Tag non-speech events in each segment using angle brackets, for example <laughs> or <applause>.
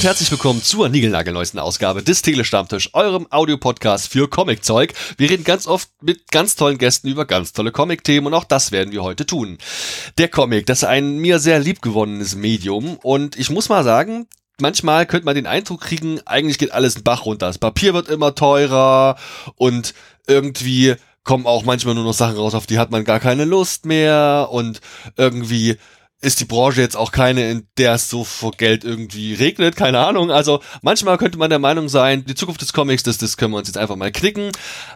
und herzlich willkommen zur niegelnagelneuesten Ausgabe des Telestammtisch, eurem Audiopodcast für Comiczeug. Wir reden ganz oft mit ganz tollen Gästen über ganz tolle Comic-Themen und auch das werden wir heute tun. Der Comic, das ist ein mir sehr liebgewonnenes Medium und ich muss mal sagen, manchmal könnte man den Eindruck kriegen, eigentlich geht alles ein Bach runter. Das Papier wird immer teurer und irgendwie kommen auch manchmal nur noch Sachen raus, auf die hat man gar keine Lust mehr und irgendwie ist die Branche jetzt auch keine, in der es so vor Geld irgendwie regnet, keine Ahnung. Also manchmal könnte man der Meinung sein, die Zukunft des Comics, das, das können wir uns jetzt einfach mal knicken.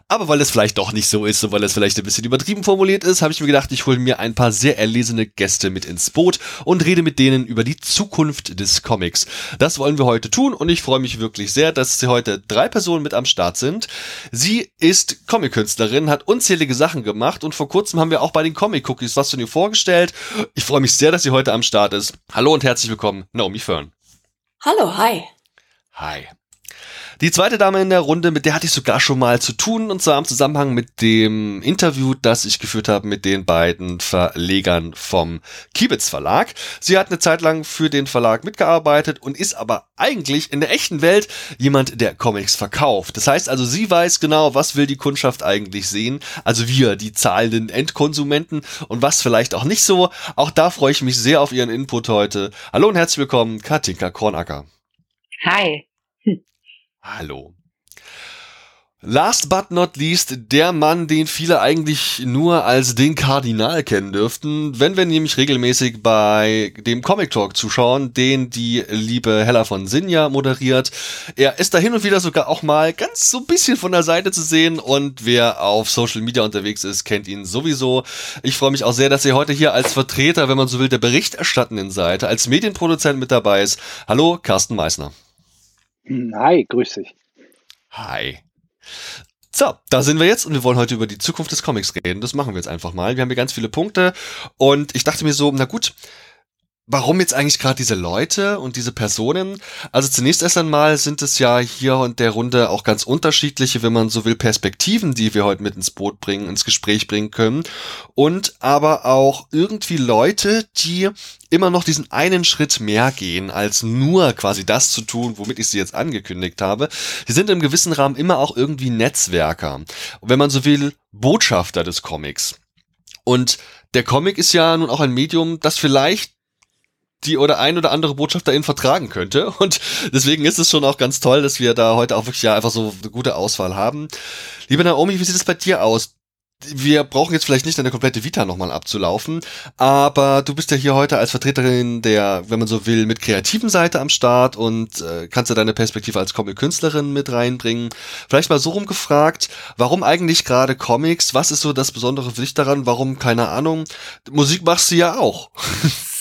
Aber weil es vielleicht doch nicht so ist und weil es vielleicht ein bisschen übertrieben formuliert ist, habe ich mir gedacht, ich hole mir ein paar sehr erlesene Gäste mit ins Boot und rede mit denen über die Zukunft des Comics. Das wollen wir heute tun und ich freue mich wirklich sehr, dass sie heute drei Personen mit am Start sind. Sie ist Comic-Künstlerin, hat unzählige Sachen gemacht und vor kurzem haben wir auch bei den Comic-Cookies was von ihr vorgestellt. Ich freue mich sehr, dass sie heute am Start ist. Hallo und herzlich willkommen, Naomi Fern. Hallo, hi. Hi. Die zweite Dame in der Runde, mit der hatte ich sogar schon mal zu tun, und zwar im Zusammenhang mit dem Interview, das ich geführt habe mit den beiden Verlegern vom Kibitz Verlag. Sie hat eine Zeit lang für den Verlag mitgearbeitet und ist aber eigentlich in der echten Welt jemand, der Comics verkauft. Das heißt also, sie weiß genau, was will die Kundschaft eigentlich sehen, also wir, die zahlenden Endkonsumenten und was vielleicht auch nicht so. Auch da freue ich mich sehr auf Ihren Input heute. Hallo und herzlich willkommen, Katinka Kornacker. Hi. Hallo. Last but not least, der Mann, den viele eigentlich nur als den Kardinal kennen dürften, wenn wir nämlich regelmäßig bei dem Comic Talk zuschauen, den die liebe Hella von Sinja moderiert. Er ist da hin und wieder sogar auch mal ganz so ein bisschen von der Seite zu sehen und wer auf Social Media unterwegs ist, kennt ihn sowieso. Ich freue mich auch sehr, dass er heute hier als Vertreter, wenn man so will, der berichterstattenden Seite, als Medienproduzent mit dabei ist. Hallo, Carsten Meissner. Hi, grüß dich. Hi. So, da sind wir jetzt und wir wollen heute über die Zukunft des Comics reden. Das machen wir jetzt einfach mal. Wir haben hier ganz viele Punkte und ich dachte mir so, na gut, warum jetzt eigentlich gerade diese Leute und diese Personen? Also zunächst erst einmal sind es ja hier und der Runde auch ganz unterschiedliche, wenn man so will, Perspektiven, die wir heute mit ins Boot bringen, ins Gespräch bringen können. Und aber auch irgendwie Leute, die immer noch diesen einen Schritt mehr gehen, als nur quasi das zu tun, womit ich sie jetzt angekündigt habe. Sie sind im gewissen Rahmen immer auch irgendwie Netzwerker. Und wenn man so will, Botschafter des Comics. Und der Comic ist ja nun auch ein Medium, das vielleicht die oder ein oder andere Botschaft dahin vertragen könnte. Und deswegen ist es schon auch ganz toll, dass wir da heute auch wirklich ja einfach so eine gute Auswahl haben. Liebe Naomi, wie sieht es bei dir aus? Wir brauchen jetzt vielleicht nicht deine komplette Vita nochmal abzulaufen, aber du bist ja hier heute als Vertreterin der, wenn man so will, mit kreativen Seite am Start und äh, kannst ja deine Perspektive als Comic-Künstlerin mit reinbringen. Vielleicht mal so rumgefragt, warum eigentlich gerade Comics? Was ist so das Besondere für dich daran? Warum, keine Ahnung, Musik machst du ja auch. <laughs>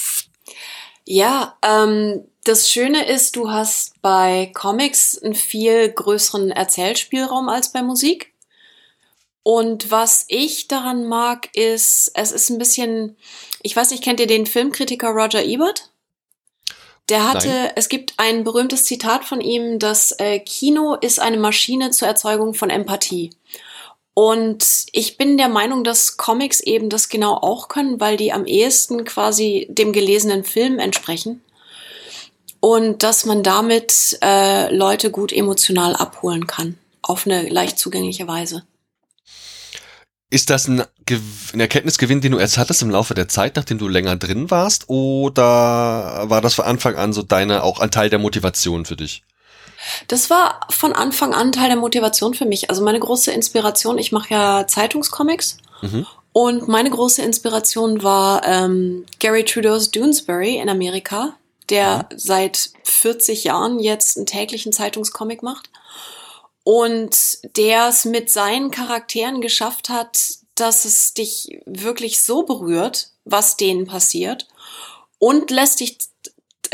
Ja, ähm, das Schöne ist, du hast bei Comics einen viel größeren Erzählspielraum als bei Musik. Und was ich daran mag, ist, es ist ein bisschen, ich weiß nicht, kennt ihr den Filmkritiker Roger Ebert? Der hatte, Nein. es gibt ein berühmtes Zitat von ihm, dass äh, Kino ist eine Maschine zur Erzeugung von Empathie. Und ich bin der Meinung, dass Comics eben das genau auch können, weil die am ehesten quasi dem gelesenen Film entsprechen. Und dass man damit äh, Leute gut emotional abholen kann. Auf eine leicht zugängliche Weise. Ist das ein, ein, Erkenntnisgewinn, den du erst hattest im Laufe der Zeit, nachdem du länger drin warst? Oder war das von Anfang an so deine, auch ein Teil der Motivation für dich? Das war von Anfang an Teil der Motivation für mich. Also meine große Inspiration, ich mache ja Zeitungscomics. Mhm. Und meine große Inspiration war ähm, Gary Trudeau's Doonesbury in Amerika, der mhm. seit 40 Jahren jetzt einen täglichen Zeitungscomic macht. Und der es mit seinen Charakteren geschafft hat, dass es dich wirklich so berührt, was denen passiert. Und lässt dich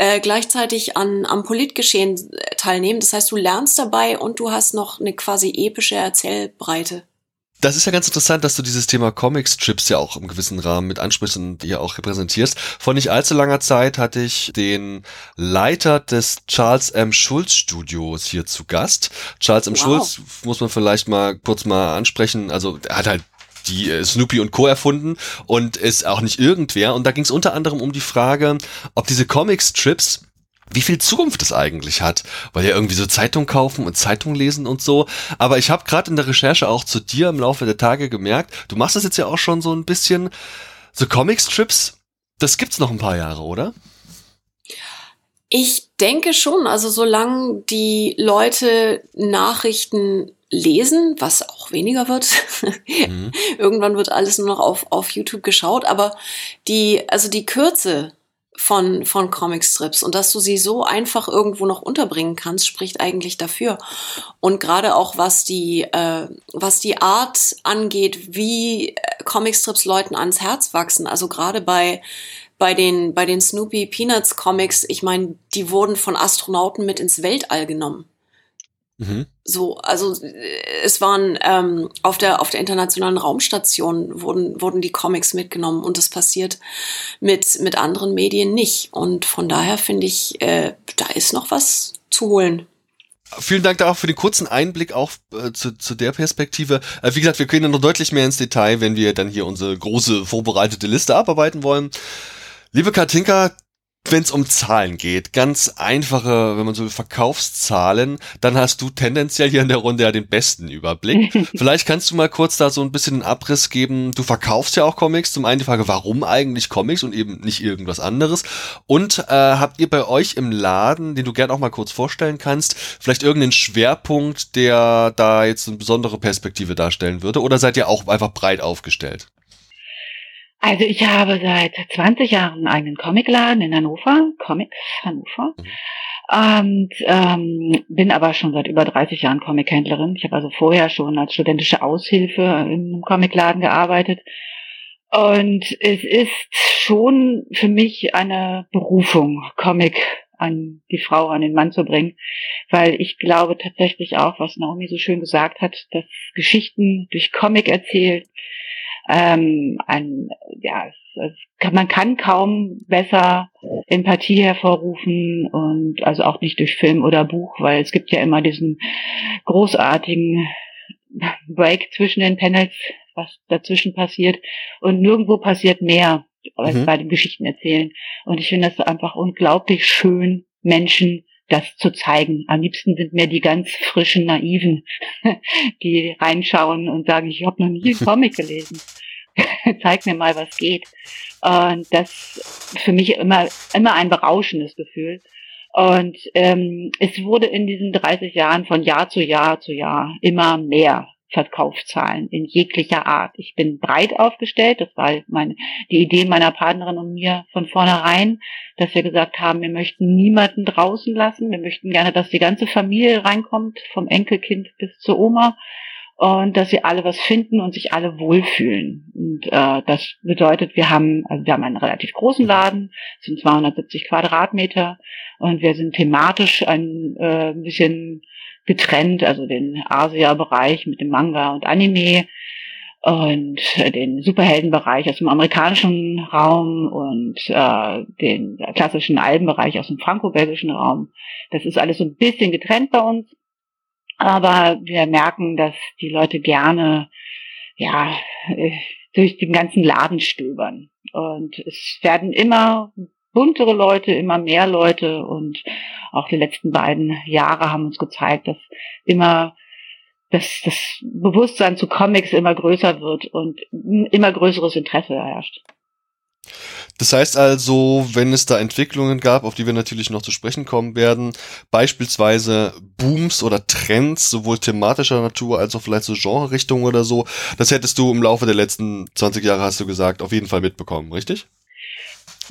äh, gleichzeitig an, am Politgeschehen teilnehmen. Das heißt, du lernst dabei und du hast noch eine quasi epische Erzählbreite. Das ist ja ganz interessant, dass du dieses Thema Comic-Strips ja auch im gewissen Rahmen mit ansprichst und hier auch repräsentierst. Vor nicht allzu langer Zeit hatte ich den Leiter des Charles M. Schulz Studios hier zu Gast. Charles M. Wow. Schulz muss man vielleicht mal kurz mal ansprechen. Also er hat halt die äh, Snoopy und Co. erfunden und ist auch nicht irgendwer. Und da ging es unter anderem um die Frage, ob diese Comic-Strips wie viel Zukunft es eigentlich hat, weil ja irgendwie so Zeitung kaufen und Zeitung lesen und so. Aber ich habe gerade in der Recherche auch zu dir im Laufe der Tage gemerkt, du machst das jetzt ja auch schon so ein bisschen, so Comic-Strips, das gibt's noch ein paar Jahre, oder? Ich denke schon, also solange die Leute Nachrichten lesen, was auch weniger wird. <laughs> Mhm. Irgendwann wird alles nur noch auf, auf YouTube geschaut, aber die, also die Kürze von, von Comicstrips und dass du sie so einfach irgendwo noch unterbringen kannst, spricht eigentlich dafür. Und gerade auch was die, äh, was die Art angeht, wie äh, Comicstrips Leuten ans Herz wachsen. Also gerade bei, bei den, bei den Snoopy Peanuts Comics, ich meine, die wurden von Astronauten mit ins Weltall genommen. Mhm. So, also es waren ähm, auf der auf der internationalen Raumstation wurden wurden die Comics mitgenommen und das passiert mit mit anderen Medien nicht und von daher finde ich, äh, da ist noch was zu holen. Vielen Dank da auch für den kurzen Einblick auch äh, zu, zu der Perspektive. Äh, wie gesagt, wir können ja noch deutlich mehr ins Detail, wenn wir dann hier unsere große vorbereitete Liste abarbeiten wollen. Liebe Katinka, wenn es um Zahlen geht, ganz einfache, wenn man so will, Verkaufszahlen, dann hast du tendenziell hier in der Runde ja den besten Überblick. <laughs> Vielleicht kannst du mal kurz da so ein bisschen einen Abriss geben. Du verkaufst ja auch Comics. Zum einen die Frage, warum eigentlich Comics und eben nicht irgendwas anderes? Und äh, habt ihr bei euch im Laden, den du gern auch mal kurz vorstellen kannst, vielleicht irgendeinen Schwerpunkt, der da jetzt eine besondere Perspektive darstellen würde? Oder seid ihr auch einfach breit aufgestellt? Also ich habe seit 20 Jahren einen eigenen Comicladen in Hannover, Comics Hannover. Mhm. Und ähm, bin aber schon seit über 30 Jahren Comichändlerin. Ich habe also vorher schon als studentische Aushilfe in einem Comicladen gearbeitet. Und es ist schon für mich eine Berufung, Comic an die Frau, an den Mann zu bringen, weil ich glaube tatsächlich auch, was Naomi so schön gesagt hat, dass Geschichten durch Comic erzählt, ähm, ein, ja, es, kann, man kann kaum besser Empathie hervorrufen und also auch nicht durch Film oder Buch, weil es gibt ja immer diesen großartigen Break zwischen den Panels, was dazwischen passiert und nirgendwo passiert mehr als mhm. bei den Geschichten erzählen. Und ich finde das einfach unglaublich schön, Menschen das zu zeigen. Am liebsten sind mir die ganz frischen Naiven, <laughs> die reinschauen und sagen, ich habe noch nie einen Comic gelesen. <laughs> Zeig mir mal, was geht. Und das für mich immer immer ein berauschendes Gefühl. Und ähm, es wurde in diesen 30 Jahren von Jahr zu Jahr zu Jahr immer mehr Verkaufszahlen in jeglicher Art. Ich bin breit aufgestellt. Das war meine, die Idee meiner Partnerin und mir von vornherein, dass wir gesagt haben, wir möchten niemanden draußen lassen. Wir möchten gerne, dass die ganze Familie reinkommt, vom Enkelkind bis zur Oma. Und dass sie alle was finden und sich alle wohlfühlen. Und äh, das bedeutet, wir haben, also wir haben einen relativ großen Laden, sind 270 Quadratmeter und wir sind thematisch ein äh, bisschen getrennt, also den Asia-Bereich mit dem Manga und Anime und den Superheldenbereich aus dem amerikanischen Raum und äh, den klassischen Albenbereich aus dem franco-belgischen Raum. Das ist alles so ein bisschen getrennt bei uns, aber wir merken, dass die Leute gerne ja äh, durch den ganzen Laden stöbern und es werden immer buntere Leute, immer mehr Leute und auch die letzten beiden Jahre haben uns gezeigt, dass immer dass das Bewusstsein zu Comics immer größer wird und immer größeres Interesse herrscht. Das heißt also, wenn es da Entwicklungen gab, auf die wir natürlich noch zu sprechen kommen werden, beispielsweise Booms oder Trends, sowohl thematischer Natur als auch vielleicht so Genre-Richtungen oder so, das hättest du im Laufe der letzten 20 Jahre, hast du gesagt, auf jeden Fall mitbekommen, richtig?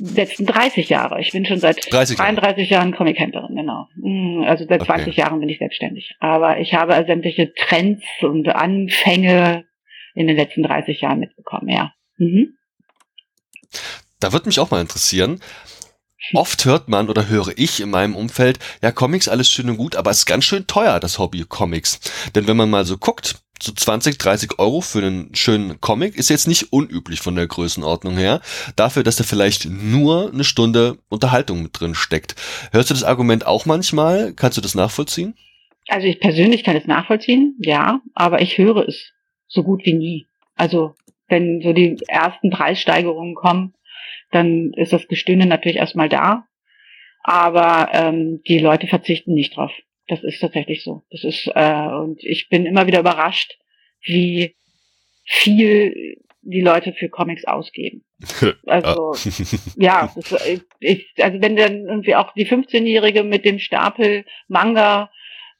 letzten 30 Jahre. Ich bin schon seit 30 33 Jahren Comic-Händlerin, genau. Mm, also seit okay. 20 Jahren bin ich selbstständig. Aber ich habe sämtliche Trends und Anfänge in den letzten 30 Jahren mitbekommen, ja. Mhm. Da würde mich auch mal interessieren. Oft hört man oder höre ich in meinem Umfeld, ja, Comics alles schön und gut, aber es ist ganz schön teuer, das Hobby Comics. Denn wenn man mal so guckt, so 20, 30 Euro für einen schönen Comic ist jetzt nicht unüblich von der Größenordnung her. Dafür, dass da vielleicht nur eine Stunde Unterhaltung mit drin steckt. Hörst du das Argument auch manchmal? Kannst du das nachvollziehen? Also ich persönlich kann es nachvollziehen, ja, aber ich höre es so gut wie nie. Also wenn so die ersten Preissteigerungen kommen, dann ist das Gestöhne natürlich erstmal da. aber ähm, die Leute verzichten nicht drauf. Das ist tatsächlich so. Das ist äh, und ich bin immer wieder überrascht, wie viel die Leute für Comics ausgeben. <laughs> Also ja, das, ich, also wenn dann irgendwie auch die 15-Jährige mit dem Stapel Manga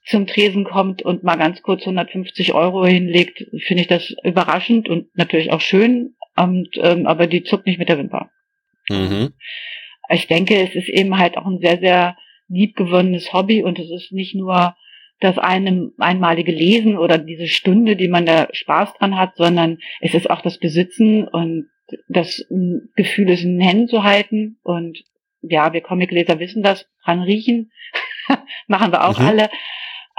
zum Tresen kommt und mal ganz kurz 150 Euro hinlegt, finde ich das überraschend und natürlich auch schön, und, ähm, aber die zuckt nicht mit der Wimper. Mhm. Ich denke, es ist eben halt auch ein sehr, sehr liebgewonnenes Hobby und es ist nicht nur das eine einmalige Lesen oder diese Stunde, die man da Spaß dran hat, sondern es ist auch das Besitzen und das Gefühl, es in den Händen zu halten. Und ja, wir Comicleser wissen das, dran riechen, <laughs> machen wir auch mhm. alle.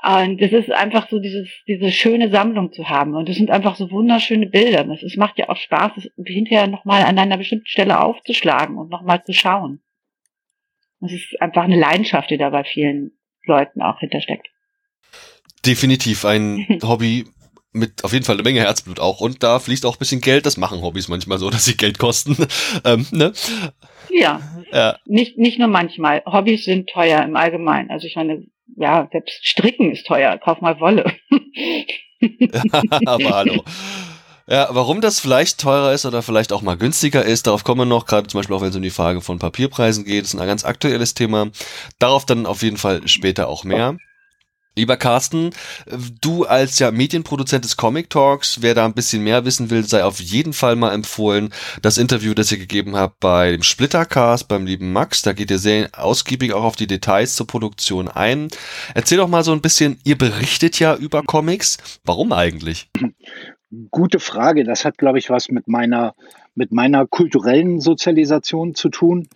Und es ist einfach so dieses, diese schöne Sammlung zu haben. Und es sind einfach so wunderschöne Bilder. Es, es macht ja auch Spaß, es hinterher nochmal an einer bestimmten Stelle aufzuschlagen und nochmal zu schauen. Es ist einfach eine Leidenschaft, die da bei vielen Leuten auch hintersteckt. Definitiv ein <laughs> Hobby mit auf jeden Fall eine Menge Herzblut auch. Und da fließt auch ein bisschen Geld. Das machen Hobbys manchmal so, <laughs> dass sie Geld kosten. <laughs> ähm, ne? Ja. ja. Nicht, nicht nur manchmal. Hobbys sind teuer im Allgemeinen. Also ich meine, ja, selbst Stricken ist teuer. Kauf mal Wolle. <laughs> Aber hallo. Ja, warum das vielleicht teurer ist oder vielleicht auch mal günstiger ist, darauf kommen wir noch, gerade zum Beispiel auch wenn es um die Frage von Papierpreisen geht, ist ein ganz aktuelles Thema. Darauf dann auf jeden Fall später auch mehr. Lieber Carsten, du als ja Medienproduzent des Comic Talks, wer da ein bisschen mehr wissen will, sei auf jeden Fall mal empfohlen, das Interview, das ihr gegeben habt beim Splittercast, beim lieben Max, da geht ihr sehr ausgiebig auch auf die Details zur Produktion ein. Erzähl doch mal so ein bisschen, ihr berichtet ja über Comics, warum eigentlich? Gute Frage, das hat glaube ich was mit meiner mit meiner kulturellen Sozialisation zu tun.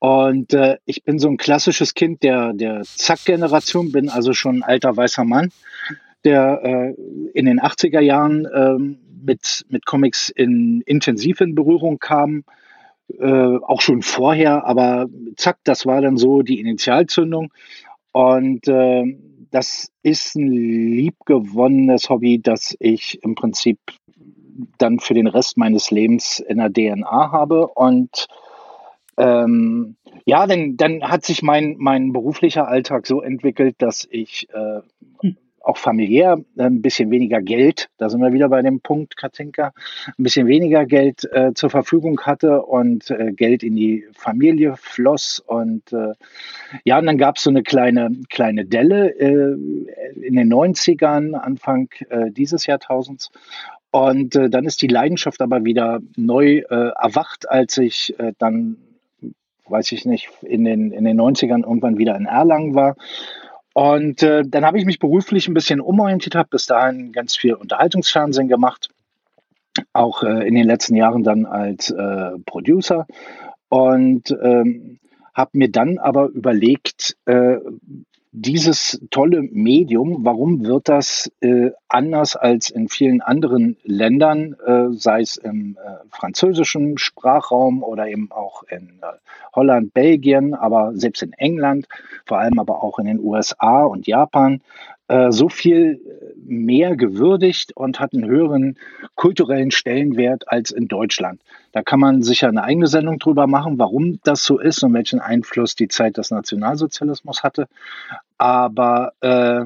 Und äh, ich bin so ein klassisches Kind der, der Zack-Generation, bin also schon ein alter weißer Mann, der äh, in den 80er Jahren äh, mit, mit Comics in, intensiv in Berührung kam. Äh, auch schon vorher, aber zack, das war dann so die Initialzündung. Und äh, das ist ein liebgewonnenes Hobby, das ich im Prinzip dann für den Rest meines Lebens in der DNA habe. Und ähm, ja, dann, dann hat sich mein, mein beruflicher Alltag so entwickelt, dass ich äh, hm. auch familiär äh, ein bisschen weniger Geld, da sind wir wieder bei dem Punkt, Katinka, ein bisschen weniger Geld äh, zur Verfügung hatte und äh, Geld in die Familie floss. Und äh, ja, und dann gab es so eine kleine, kleine Delle äh, in den 90ern, Anfang äh, dieses Jahrtausends. Und dann ist die Leidenschaft aber wieder neu erwacht, als ich dann weiß ich nicht, in den, in den 90ern irgendwann wieder in Erlangen war. Und äh, dann habe ich mich beruflich ein bisschen umorientiert, habe bis dahin ganz viel Unterhaltungsfernsehen gemacht, auch äh, in den letzten Jahren dann als äh, Producer und ähm, habe mir dann aber überlegt, äh, dieses tolle Medium, warum wird das äh, anders als in vielen anderen Ländern, äh, sei es im äh, französischen Sprachraum oder eben auch in äh, Holland, Belgien, aber selbst in England, vor allem aber auch in den USA und Japan, äh, so viel mehr gewürdigt und hat einen höheren kulturellen Stellenwert als in Deutschland. Da kann man sicher eine eigene Sendung drüber machen, warum das so ist und welchen Einfluss die Zeit des Nationalsozialismus hatte. Aber äh,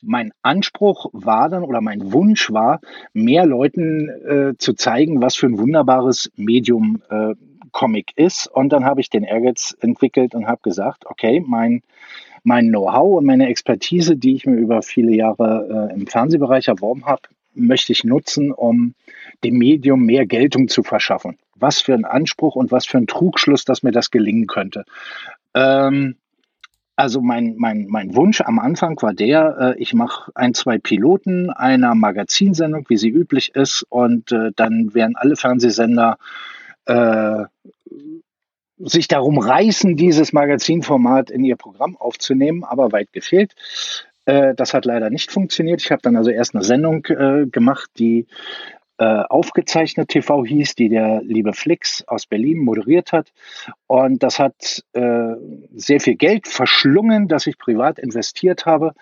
mein Anspruch war dann oder mein Wunsch war, mehr Leuten äh, zu zeigen, was für ein wunderbares Medium äh, Comic ist. Und dann habe ich den Ehrgeiz entwickelt und habe gesagt, okay, mein mein Know-how und meine Expertise, die ich mir über viele Jahre äh, im Fernsehbereich erworben habe, möchte ich nutzen, um dem Medium mehr Geltung zu verschaffen. Was für ein Anspruch und was für ein Trugschluss, dass mir das gelingen könnte. Ähm, also mein, mein, mein Wunsch am Anfang war der, äh, ich mache ein, zwei Piloten einer Magazinsendung, wie sie üblich ist, und äh, dann werden alle Fernsehsender äh, sich darum reißen, dieses Magazinformat in ihr Programm aufzunehmen, aber weit gefehlt. Äh, das hat leider nicht funktioniert. Ich habe dann also erst eine Sendung äh, gemacht, die äh, aufgezeichnet TV hieß, die der liebe Flix aus Berlin moderiert hat. Und das hat äh, sehr viel Geld verschlungen, das ich privat investiert habe.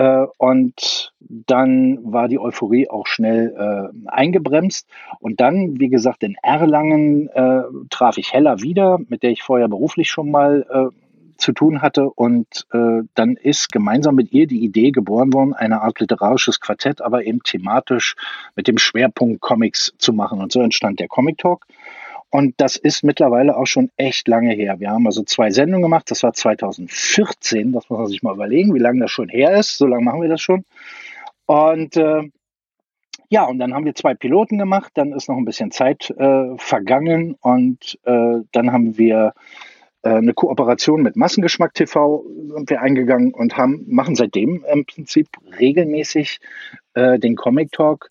Äh, und dann war die Euphorie auch schnell äh, eingebremst. Und dann, wie gesagt, in Erlangen äh, traf ich Hella wieder, mit der ich vorher beruflich schon mal äh, zu tun hatte. Und äh, dann ist gemeinsam mit ihr die Idee geboren worden, eine Art literarisches Quartett, aber eben thematisch mit dem Schwerpunkt Comics zu machen. Und so entstand der Comic Talk. Und das ist mittlerweile auch schon echt lange her. Wir haben also zwei Sendungen gemacht. Das war 2014. Das muss man sich mal überlegen, wie lange das schon her ist. So lange machen wir das schon. Und äh, ja, und dann haben wir zwei Piloten gemacht. Dann ist noch ein bisschen Zeit äh, vergangen. Und äh, dann haben wir äh, eine Kooperation mit Massengeschmack TV sind wir eingegangen und haben, machen seitdem im Prinzip regelmäßig äh, den Comic Talk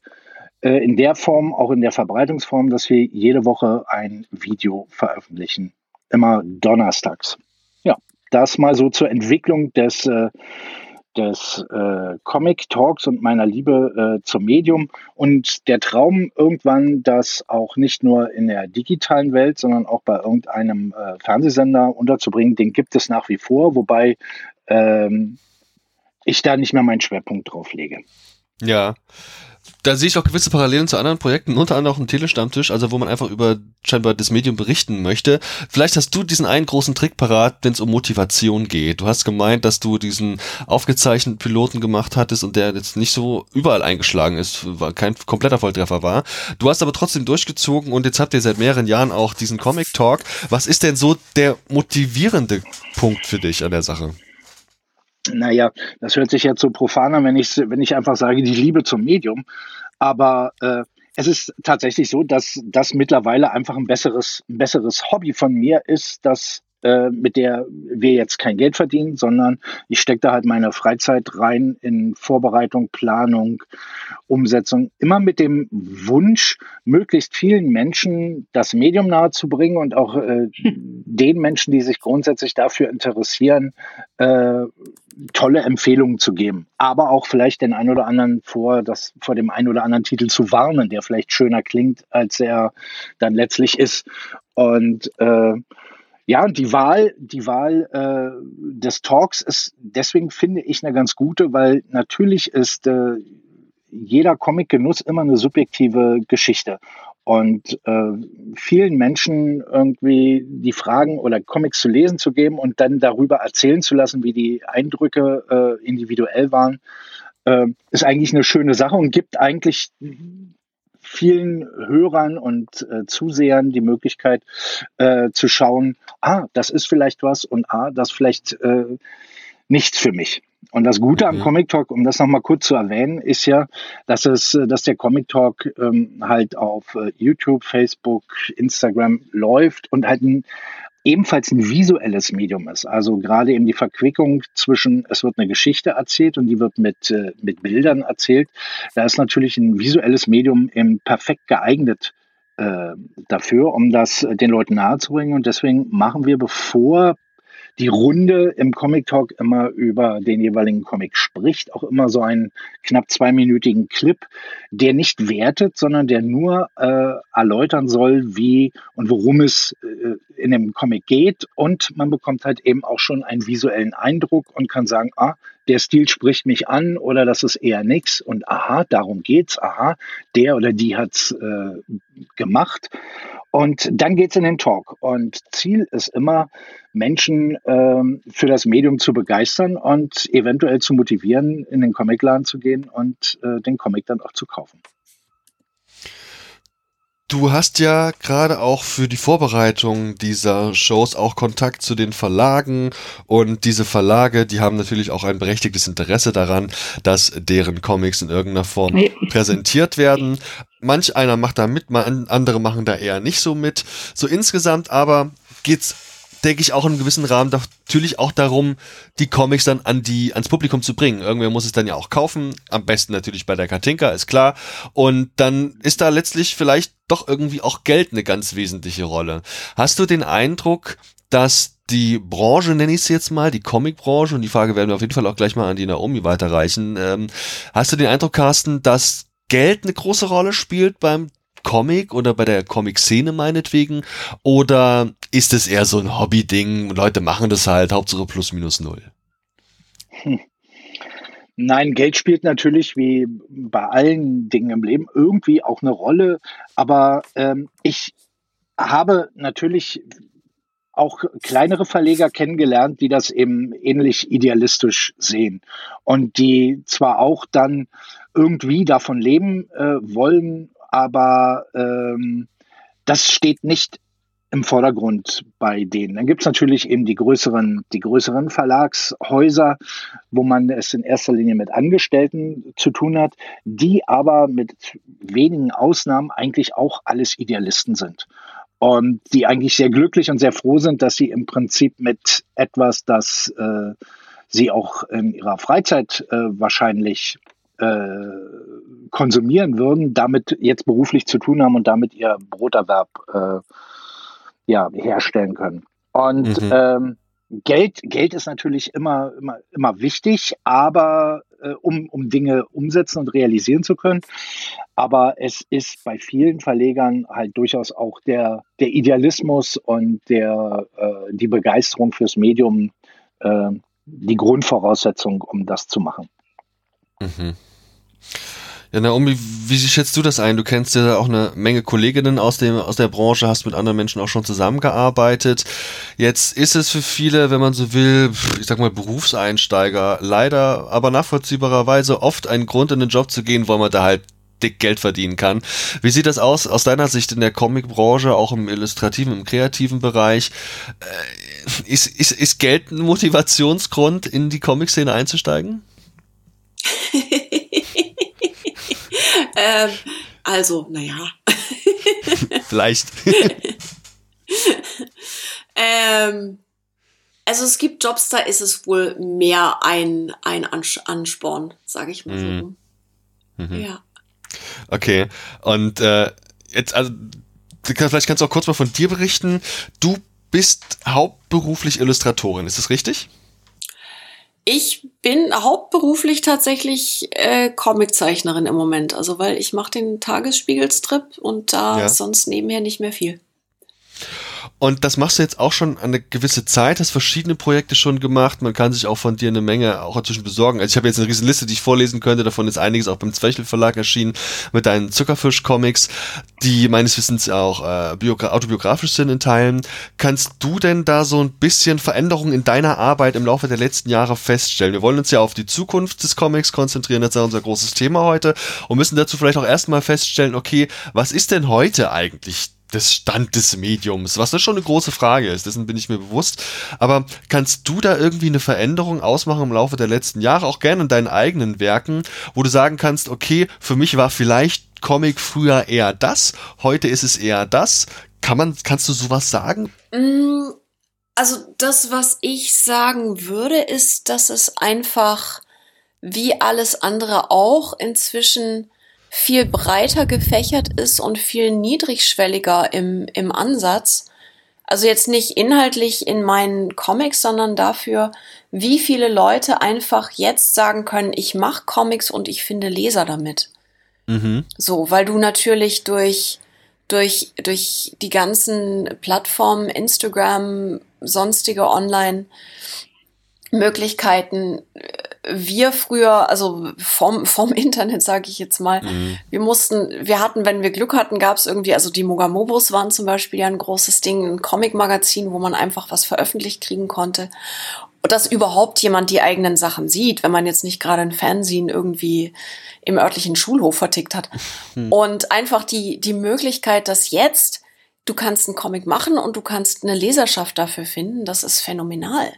in der Form, auch in der Verbreitungsform, dass wir jede Woche ein Video veröffentlichen. Immer donnerstags. Ja, das mal so zur Entwicklung des, äh, des äh, Comic Talks und meiner Liebe äh, zum Medium und der Traum irgendwann, das auch nicht nur in der digitalen Welt, sondern auch bei irgendeinem äh, Fernsehsender unterzubringen, den gibt es nach wie vor, wobei ähm, ich da nicht mehr meinen Schwerpunkt drauf lege. Ja, da sehe ich auch gewisse Parallelen zu anderen Projekten, unter anderem auch ein Telestammtisch, also wo man einfach über scheinbar das Medium berichten möchte. Vielleicht hast du diesen einen großen Trick parat, wenn es um Motivation geht. Du hast gemeint, dass du diesen aufgezeichneten Piloten gemacht hattest und der jetzt nicht so überall eingeschlagen ist, war kein kompletter Volltreffer war. Du hast aber trotzdem durchgezogen und jetzt habt ihr seit mehreren Jahren auch diesen Comic Talk. Was ist denn so der motivierende Punkt für dich an der Sache? Naja, das hört sich jetzt so profan an, wenn ich, wenn ich einfach sage, die Liebe zum Medium. Aber äh, es ist tatsächlich so, dass das mittlerweile einfach ein besseres, ein besseres Hobby von mir ist, das äh, mit der wir jetzt kein Geld verdienen, sondern ich stecke da halt meine Freizeit rein in Vorbereitung, Planung, Umsetzung, immer mit dem Wunsch, möglichst vielen Menschen das Medium nahezubringen und auch äh, <laughs> den Menschen, die sich grundsätzlich dafür interessieren, äh, tolle Empfehlungen zu geben, aber auch vielleicht den einen oder anderen vor, das, vor dem einen oder anderen Titel zu warnen, der vielleicht schöner klingt, als er dann letztlich ist. Und äh, ja, und die Wahl, die Wahl äh, des Talks ist deswegen finde ich eine ganz gute, weil natürlich ist äh, jeder Comic-Genuss immer eine subjektive Geschichte. Und äh, vielen Menschen irgendwie die Fragen oder Comics zu lesen zu geben und dann darüber erzählen zu lassen, wie die Eindrücke äh, individuell waren, äh, ist eigentlich eine schöne Sache und gibt eigentlich vielen Hörern und äh, Zusehern die Möglichkeit äh, zu schauen, ah, das ist vielleicht was und ah, das vielleicht äh, nichts für mich. Und das Gute mhm. am Comic Talk, um das nochmal kurz zu erwähnen, ist ja, dass es, dass der Comic Talk ähm, halt auf äh, YouTube, Facebook, Instagram läuft und halt ein, ebenfalls ein visuelles Medium ist. Also gerade eben die Verquickung zwischen, es wird eine Geschichte erzählt und die wird mit, äh, mit Bildern erzählt. Da ist natürlich ein visuelles Medium eben perfekt geeignet äh, dafür, um das den Leuten nahezubringen. Und deswegen machen wir, bevor die Runde im Comic Talk immer über den jeweiligen Comic spricht, auch immer so einen knapp zweiminütigen Clip, der nicht wertet, sondern der nur äh, erläutern soll, wie und worum es äh, in dem Comic geht. Und man bekommt halt eben auch schon einen visuellen Eindruck und kann sagen, ah, der Stil spricht mich an oder das ist eher nix und aha, darum geht's, aha, der oder die hat's äh, gemacht. Und dann geht's in den Talk. Und Ziel ist immer, Menschen ähm, für das Medium zu begeistern und eventuell zu motivieren, in den Comicladen zu gehen und äh, den Comic dann auch zu kaufen. Du hast ja gerade auch für die Vorbereitung dieser Shows auch Kontakt zu den Verlagen und diese Verlage, die haben natürlich auch ein berechtigtes Interesse daran, dass deren Comics in irgendeiner Form nee. präsentiert werden. <laughs> Manch einer macht da mit, andere machen da eher nicht so mit. So insgesamt aber geht's denke ich, auch in einem gewissen Rahmen natürlich auch darum, die Comics dann an die, ans Publikum zu bringen. Irgendwer muss es dann ja auch kaufen. Am besten natürlich bei der Katinka, ist klar. Und dann ist da letztlich vielleicht doch irgendwie auch Geld eine ganz wesentliche Rolle. Hast du den Eindruck, dass die Branche, nenne ich es jetzt mal, die Comicbranche, und die Frage werden wir auf jeden Fall auch gleich mal an die Naomi weiterreichen. Ähm, hast du den Eindruck, Carsten, dass Geld eine große Rolle spielt beim Comic oder bei der Comic-Szene meinetwegen? Oder ist es eher so ein Hobby-Ding? Leute machen das halt, Hauptsache plus minus null. <laughs> Nein, Geld spielt natürlich wie bei allen Dingen im Leben irgendwie auch eine Rolle. Aber ähm, ich habe natürlich auch kleinere Verleger kennengelernt, die das eben ähnlich idealistisch sehen und die zwar auch dann irgendwie davon leben äh, wollen, aber ähm, das steht nicht im Vordergrund bei denen. Dann gibt es natürlich eben die größeren, die größeren Verlagshäuser, wo man es in erster Linie mit Angestellten zu tun hat, die aber mit wenigen Ausnahmen eigentlich auch alles Idealisten sind. Und die eigentlich sehr glücklich und sehr froh sind, dass sie im Prinzip mit etwas, das äh, sie auch in ihrer Freizeit äh, wahrscheinlich konsumieren würden, damit jetzt beruflich zu tun haben und damit ihr Broterwerb äh, ja, herstellen können. Und mhm. ähm, Geld, Geld ist natürlich immer, immer, immer wichtig, aber äh, um, um Dinge umsetzen und realisieren zu können. Aber es ist bei vielen Verlegern halt durchaus auch der, der Idealismus und der, äh, die Begeisterung fürs Medium äh, die Grundvoraussetzung, um das zu machen. Mhm. Ja, Naomi, wie schätzt du das ein? Du kennst ja auch eine Menge Kolleginnen aus, dem, aus der Branche, hast mit anderen Menschen auch schon zusammengearbeitet. Jetzt ist es für viele, wenn man so will, ich sag mal Berufseinsteiger, leider, aber nachvollziehbarerweise oft ein Grund in den Job zu gehen, weil man da halt dick Geld verdienen kann. Wie sieht das aus aus deiner Sicht in der Comicbranche, auch im illustrativen, im kreativen Bereich? Äh, ist, ist, ist Geld ein Motivationsgrund, in die Comic-Szene einzusteigen? <laughs> ähm, also, naja. <laughs> Vielleicht. <laughs> ähm, also es gibt Jobs, da ist es wohl mehr ein, ein Ansporn, sage ich mal mhm. so. Mhm. Ja. Okay. Und äh, jetzt, also, vielleicht kannst du auch kurz mal von dir berichten. Du bist hauptberuflich Illustratorin, ist das richtig? Ich bin hauptberuflich tatsächlich äh, Comiczeichnerin im Moment, also weil ich mache den Tagesspiegelstrip und da ja. sonst nebenher nicht mehr viel. Und das machst du jetzt auch schon eine gewisse Zeit, hast verschiedene Projekte schon gemacht. Man kann sich auch von dir eine Menge auch inzwischen besorgen. Also ich habe jetzt eine riesen Liste, die ich vorlesen könnte. Davon ist einiges auch beim Zwechel Verlag erschienen mit deinen Zuckerfisch-Comics, die meines Wissens auch äh, autobiografisch sind in Teilen. Kannst du denn da so ein bisschen Veränderungen in deiner Arbeit im Laufe der letzten Jahre feststellen? Wir wollen uns ja auf die Zukunft des Comics konzentrieren. Das ist ja unser großes Thema heute und müssen dazu vielleicht auch erstmal feststellen, okay, was ist denn heute eigentlich des Stand des Mediums, was das schon eine große Frage ist, dessen bin ich mir bewusst. Aber kannst du da irgendwie eine Veränderung ausmachen im Laufe der letzten Jahre, auch gerne in deinen eigenen Werken, wo du sagen kannst, okay, für mich war vielleicht Comic früher eher das, heute ist es eher das. Kann man, kannst du sowas sagen? Mm, also das, was ich sagen würde, ist, dass es einfach wie alles andere auch inzwischen viel breiter gefächert ist und viel niedrigschwelliger im, im Ansatz. Also jetzt nicht inhaltlich in meinen Comics, sondern dafür, wie viele Leute einfach jetzt sagen können, ich mache Comics und ich finde Leser damit. Mhm. So, weil du natürlich durch, durch, durch die ganzen Plattformen, Instagram, sonstige Online, Möglichkeiten wir früher, also vom, vom <laughs> Internet sage ich jetzt mal, mhm. wir mussten, wir hatten, wenn wir Glück hatten, gab es irgendwie, also die Mogamobos waren zum Beispiel ja ein großes Ding, ein Comic-Magazin, wo man einfach was veröffentlicht kriegen konnte. Und dass überhaupt jemand die eigenen Sachen sieht, wenn man jetzt nicht gerade ein Fernsehen irgendwie im örtlichen Schulhof vertickt hat. Mhm. Und einfach die, die Möglichkeit, dass jetzt du kannst einen Comic machen und du kannst eine Leserschaft dafür finden, das ist phänomenal.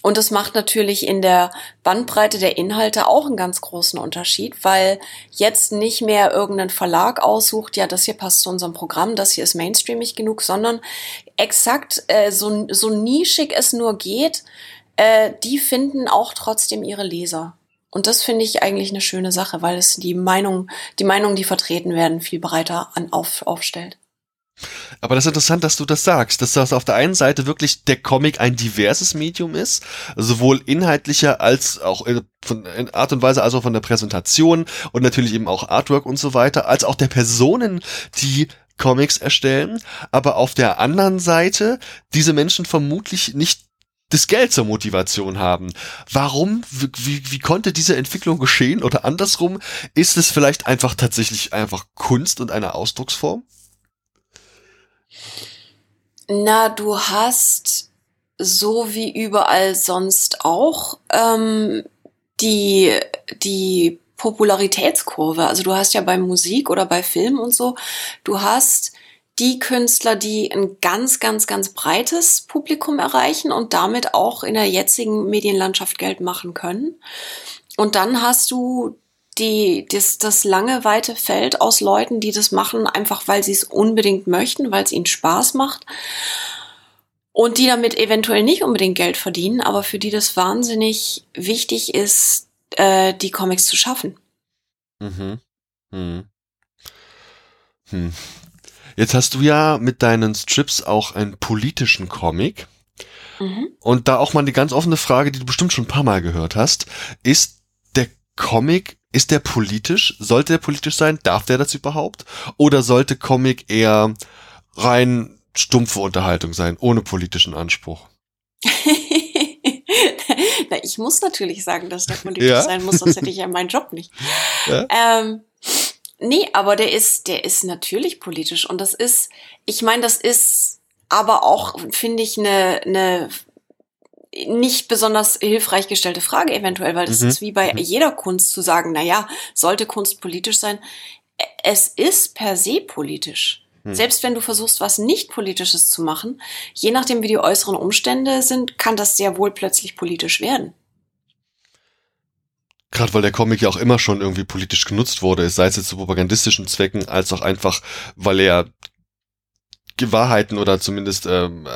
Und das macht natürlich in der Bandbreite der Inhalte auch einen ganz großen Unterschied, weil jetzt nicht mehr irgendein Verlag aussucht, ja, das hier passt zu unserem Programm, das hier ist mainstreamig genug, sondern exakt äh, so, so nischig es nur geht, äh, die finden auch trotzdem ihre Leser. Und das finde ich eigentlich eine schöne Sache, weil es die Meinung, die Meinung, die vertreten werden, viel breiter an, auf, aufstellt. Aber das ist interessant, dass du das sagst, dass das auf der einen Seite wirklich der Comic ein diverses Medium ist, sowohl inhaltlicher als auch von in Art und Weise, also von der Präsentation und natürlich eben auch Artwork und so weiter, als auch der Personen, die Comics erstellen, aber auf der anderen Seite diese Menschen vermutlich nicht das Geld zur Motivation haben. Warum, wie, wie konnte diese Entwicklung geschehen? Oder andersrum, ist es vielleicht einfach tatsächlich einfach Kunst und eine Ausdrucksform? Na, du hast so wie überall sonst auch ähm, die, die Popularitätskurve. Also du hast ja bei Musik oder bei Film und so, du hast die Künstler, die ein ganz, ganz, ganz breites Publikum erreichen und damit auch in der jetzigen Medienlandschaft Geld machen können. Und dann hast du die, das, das lange, weite Feld aus Leuten, die das machen, einfach weil sie es unbedingt möchten, weil es ihnen Spaß macht. Und die damit eventuell nicht unbedingt Geld verdienen, aber für die das wahnsinnig wichtig ist, äh, die Comics zu schaffen. Mhm. Hm. Hm. Jetzt hast du ja mit deinen Strips auch einen politischen Comic. Mhm. Und da auch mal eine ganz offene Frage, die du bestimmt schon ein paar Mal gehört hast. Ist der Comic, ist der politisch? Sollte er politisch sein? Darf der das überhaupt? Oder sollte Comic eher rein stumpfe Unterhaltung sein, ohne politischen Anspruch? <laughs> Na, ich muss natürlich sagen, dass der politisch ja? sein muss, sonst hätte ich ja meinen Job nicht. <laughs> Ja? Ähm, nee, aber der ist, der ist natürlich politisch und das ist, ich meine, das ist aber auch, finde ich, eine, eine nicht besonders hilfreich gestellte Frage eventuell, weil das mhm. ist wie bei mhm. jeder Kunst zu sagen, na ja, sollte Kunst politisch sein? Es ist per se politisch. Hm. Selbst wenn du versuchst, was nicht politisches zu machen, je nachdem, wie die äußeren Umstände sind, kann das sehr wohl plötzlich politisch werden. Gerade weil der Comic ja auch immer schon irgendwie politisch genutzt wurde, sei es jetzt zu propagandistischen Zwecken, als auch einfach, weil er Wahrheiten oder zumindest ähm, äh,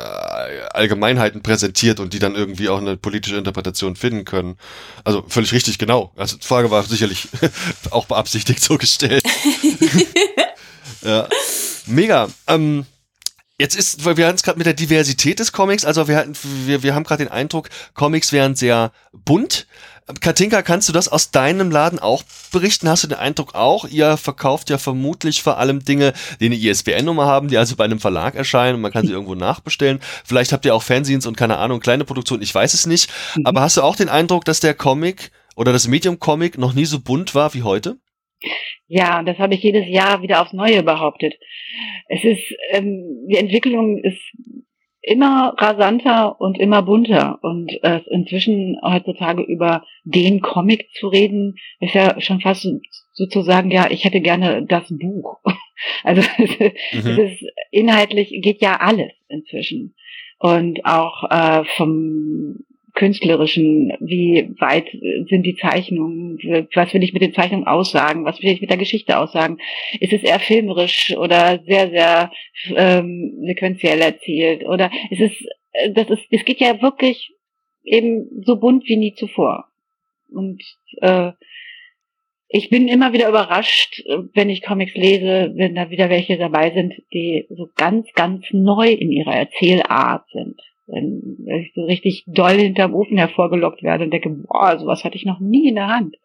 Allgemeinheiten präsentiert und die dann irgendwie auch eine politische Interpretation finden können. Also völlig richtig, genau. Also die Frage war sicherlich <laughs> auch beabsichtigt so gestellt. <laughs> ja. Mega. Ähm, Jetzt ist, weil wir hatten es gerade mit der Diversität des Comics, also wir hatten, wir, wir haben gerade den Eindruck, Comics wären sehr bunt. Katinka, kannst du das aus deinem Laden auch berichten? Hast du den Eindruck auch? Ihr verkauft ja vermutlich vor allem Dinge, die eine ISBN-Nummer haben, die also bei einem Verlag erscheinen und man kann sie irgendwo nachbestellen. Vielleicht habt ihr auch Fanzines und keine Ahnung, kleine Produktionen, ich weiß es nicht. Mhm. Aber hast du auch den Eindruck, dass der Comic oder das Medium Comic noch nie so bunt war wie heute? Ja, das habe ich jedes Jahr wieder aufs Neue behauptet. Es ist, ähm, die Entwicklung ist immer rasanter und immer bunter. Und äh, inzwischen heutzutage über den Comic zu reden, ist ja schon fast sozusagen, ja, ich hätte gerne das Buch. <laughs> Also <laughs> es, mhm. ist inhaltlich geht ja alles inzwischen. Und auch äh, vom künstlerischen, wie weit sind die Zeichnungen, was will ich mit den Zeichnungen aussagen, was will ich mit der Geschichte aussagen, ist es eher filmerisch oder sehr, sehr ähm, sequenziell erzählt oder ist es, äh, das ist, es geht ja wirklich eben so bunt wie nie zuvor. Und äh, ich bin immer wieder überrascht, wenn ich Comics lese, wenn da wieder welche dabei sind, die so ganz, ganz neu in ihrer Erzählart sind wenn ich so richtig doll hinterm Ofen hervorgelockt werde und denke, boah, sowas hatte ich noch nie in der Hand.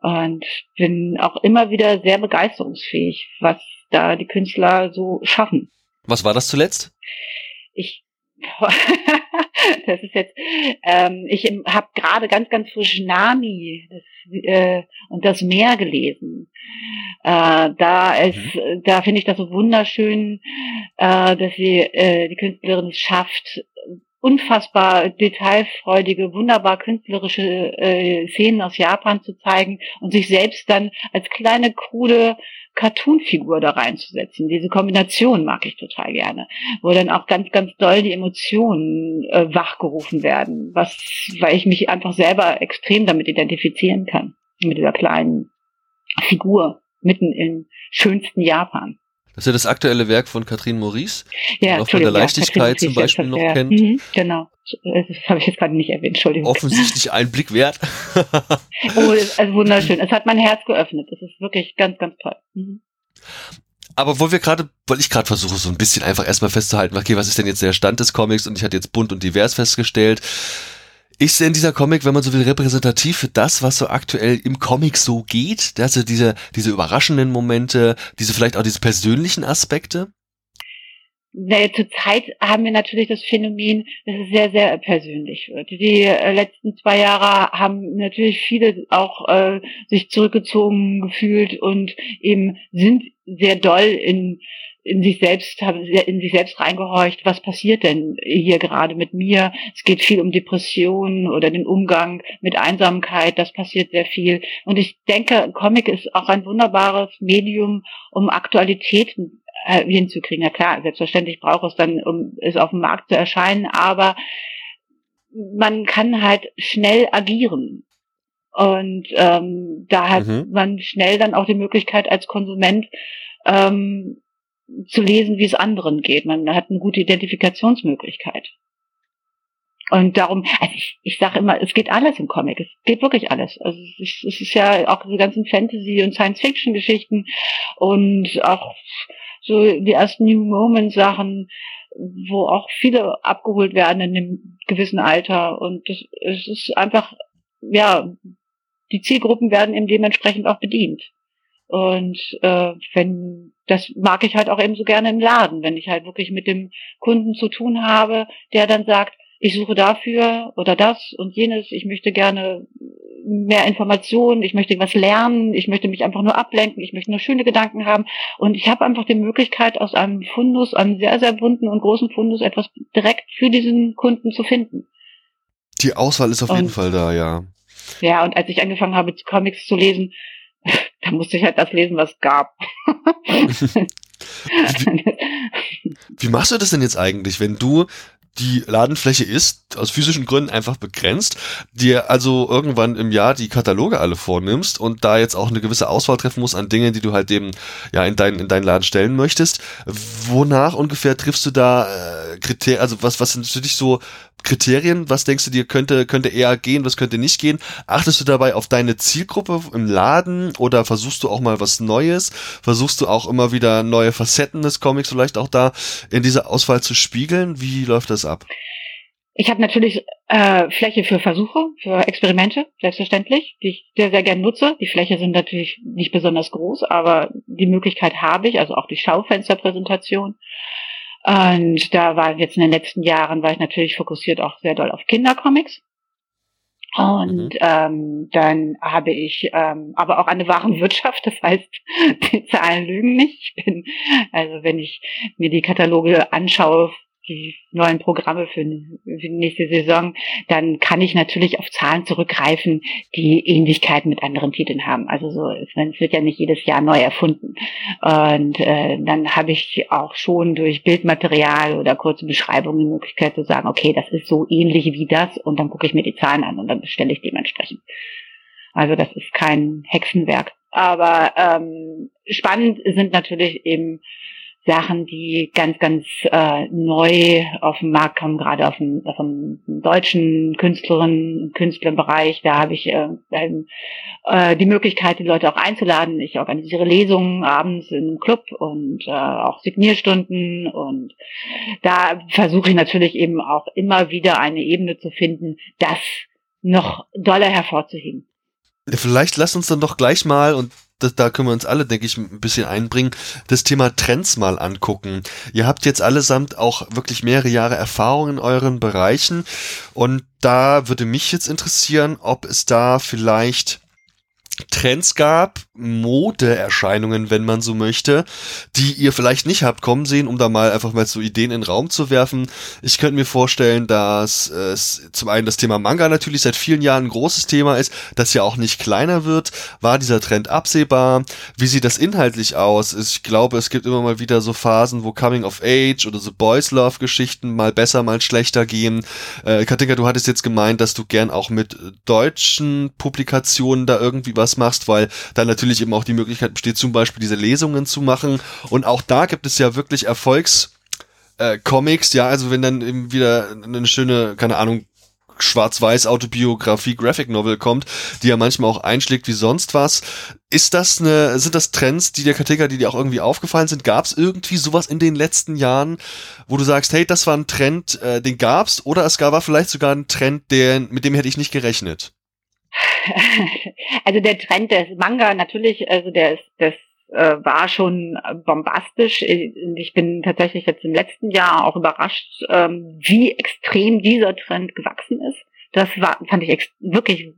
Und bin auch immer wieder sehr begeisterungsfähig, was da die Künstler so schaffen. Was war das zuletzt? Ich <laughs> das ist jetzt, ähm, ich habe gerade ganz, ganz frisch Nami das, äh, und das Meer gelesen. Äh, da ist, mhm. da finde ich das so wunderschön, äh, dass sie äh, die Künstlerin es schafft, unfassbar detailfreudige, wunderbar künstlerische äh, Szenen aus Japan zu zeigen und sich selbst dann als kleine krude Cartoon-Figur da reinzusetzen. Diese Kombination mag ich total gerne, wo dann auch ganz, ganz doll die Emotionen äh, wachgerufen werden, was, weil ich mich einfach selber extrem damit identifizieren kann, mit dieser kleinen Figur mitten im schönsten Japan. Das ist ja das aktuelle Werk von Katrin Maurice, ja, die man von der Leichtigkeit ja, zum Beispiel noch ja. kennt. Mhm, genau. Das habe ich jetzt gerade nicht erwähnt, Entschuldigung. Offensichtlich <laughs> ein Blick wert. oh, also wunderschön. Es hat mein Herz geöffnet. Das ist wirklich ganz, ganz toll. Mhm. Aber wo wir gerade, weil ich gerade versuche, so ein bisschen einfach erstmal festzuhalten, okay, was ist denn jetzt der Stand des Comics? Und ich hatte jetzt bunt und divers festgestellt. Ist denn dieser Comic, wenn man so will, repräsentativ für das, was so aktuell im Comic so geht? Also diese, diese überraschenden Momente, diese vielleicht auch diese persönlichen Aspekte? Naja, zurzeit haben wir natürlich das Phänomen, dass es sehr, sehr persönlich wird. Die äh, letzten zwei Jahre haben natürlich viele auch äh, sich zurückgezogen gefühlt und eben sind sehr doll in in sich selbst, haben in sich selbst reingehorcht, was passiert denn hier gerade mit mir? Es geht viel um Depressionen oder den Umgang mit Einsamkeit, das passiert sehr viel. Und ich denke, Comic ist auch ein wunderbares Medium, um Aktualitäten äh, hinzukriegen. Na klar, selbstverständlich braucht es dann, um es auf dem Markt zu erscheinen, aber man kann halt schnell agieren. Und ähm, da hat mhm. man schnell dann auch die Möglichkeit als Konsument ähm, zu lesen, wie es anderen geht. Man hat eine gute Identifikationsmöglichkeit. Und darum, also ich, ich sage immer, es geht alles im Comic. Es geht wirklich alles. Also es ist, es ist ja auch diese ganzen Fantasy- und Science-Fiction-Geschichten und auch so die ersten New Moment-Sachen, wo auch viele abgeholt werden in einem gewissen Alter. Und das, es ist einfach, ja, die Zielgruppen werden eben dementsprechend auch bedient. Und äh, wenn das mag ich halt auch eben so gerne im Laden, wenn ich halt wirklich mit dem Kunden zu tun habe, der dann sagt, ich suche dafür oder das und jenes, ich möchte gerne mehr Informationen, ich möchte was lernen, ich möchte mich einfach nur ablenken, ich möchte nur schöne Gedanken haben und ich habe einfach die Möglichkeit, aus einem Fundus, einem sehr, sehr bunten und großen Fundus etwas direkt für diesen Kunden zu finden. Die Auswahl ist auf und, jeden Fall da, ja. Ja, und als ich angefangen habe, Comics zu lesen, da musste ich halt das lesen, was es gab. wie, wie machst du das denn jetzt eigentlich, wenn du die Ladenfläche ist aus physischen Gründen einfach begrenzt, dir also irgendwann im Jahr die Kataloge alle vornimmst und da jetzt auch eine gewisse Auswahl treffen musst an Dingen, die du halt eben ja in deinen in deinen Laden stellen möchtest. Wonach ungefähr triffst du da äh, Kriterien, also was was sind für dich so Kriterien? Was denkst du dir könnte, könnte eher gehen, was könnte nicht gehen? Achtest du dabei auf deine Zielgruppe im Laden oder versuchst du auch mal was Neues? Versuchst du auch immer wieder neue Facetten des Comics vielleicht auch da in dieser Auswahl zu spiegeln? Wie läuft das ab? Ich habe natürlich äh, Fläche für Versuche, für Experimente, selbstverständlich, die ich sehr, sehr gern nutze. Die Fläche sind natürlich nicht besonders groß, aber die Möglichkeit habe ich, also auch die Schaufensterpräsentation. Und da war jetzt in den letzten Jahren, war ich natürlich fokussiert auch sehr doll auf Kindercomics. Und mhm. ähm, dann habe ich ähm, aber auch eine Warenwirtschaft, das heißt, <laughs> die Zahlen lügen nicht. Ich bin, also wenn ich mir die Kataloge anschaue die neuen Programme für, die nächste Saison, dann kann ich natürlich auf Zahlen zurückgreifen, die Ähnlichkeiten mit anderen Titeln haben. Also so, es wird ja nicht jedes Jahr neu erfunden. Und äh, dann habe ich auch schon durch Bildmaterial oder kurze Beschreibungen die Möglichkeit zu sagen, okay, das ist so ähnlich wie das und dann gucke ich mir die Zahlen an und dann bestelle ich dementsprechend. Also das ist kein Hexenwerk. Aber ähm, spannend sind natürlich eben Sachen, die ganz, ganz äh, neu auf den Markt kommen, gerade auf dem, auf dem deutschen Künstlerinnen Künstlerbereich. Da habe ich äh, äh, die Möglichkeit, die Leute auch einzuladen. Ich organisiere Lesungen abends einem Club und äh, auch Signierstunden und da versuche ich natürlich eben auch immer wieder eine Ebene zu finden, das noch doller hervorzuheben. Vielleicht lass uns dann doch gleich mal und das, da können wir uns alle, denke ich, ein bisschen einbringen, das Thema Trends mal angucken. Ihr habt jetzt allesamt auch wirklich mehrere Jahre Erfahrung in euren Bereichen und da würde mich jetzt interessieren, ob es da vielleicht Trends gab, Modeerscheinungen, wenn man so möchte, die ihr vielleicht nicht habt kommen sehen, um da mal einfach mal so Ideen in den Raum zu werfen. Ich könnte mir vorstellen, dass es zum einen das Thema Manga natürlich seit vielen Jahren ein großes Thema ist, das ja auch nicht kleiner wird. War dieser Trend absehbar? Wie sieht das inhaltlich aus? Ich glaube, es gibt immer mal wieder so Phasen, wo Coming of Age oder so Boys Love Geschichten mal besser, mal schlechter gehen. Äh, Katinka, du hattest jetzt gemeint, dass du gern auch mit deutschen Publikationen da irgendwie was machst, weil dann natürlich eben auch die Möglichkeit besteht, zum Beispiel diese Lesungen zu machen. Und auch da gibt es ja wirklich Erfolgs- äh, ja, also wenn dann eben wieder eine schöne, keine Ahnung, schwarz-weiß Autobiografie Graphic Novel kommt, die ja manchmal auch einschlägt wie sonst was. Ist das eine, sind das Trends, die der Kategorie, die dir auch irgendwie aufgefallen sind? Gab es irgendwie sowas in den letzten Jahren, wo du sagst, hey, das war ein Trend, äh, den gab's, oder es gab war vielleicht sogar ein Trend, der, mit dem hätte ich nicht gerechnet? <laughs> Also der Trend des Manga natürlich, also der ist, das äh, war schon bombastisch. Ich bin tatsächlich jetzt im letzten Jahr auch überrascht, ähm, wie extrem dieser Trend gewachsen ist. Das war, fand ich wirklich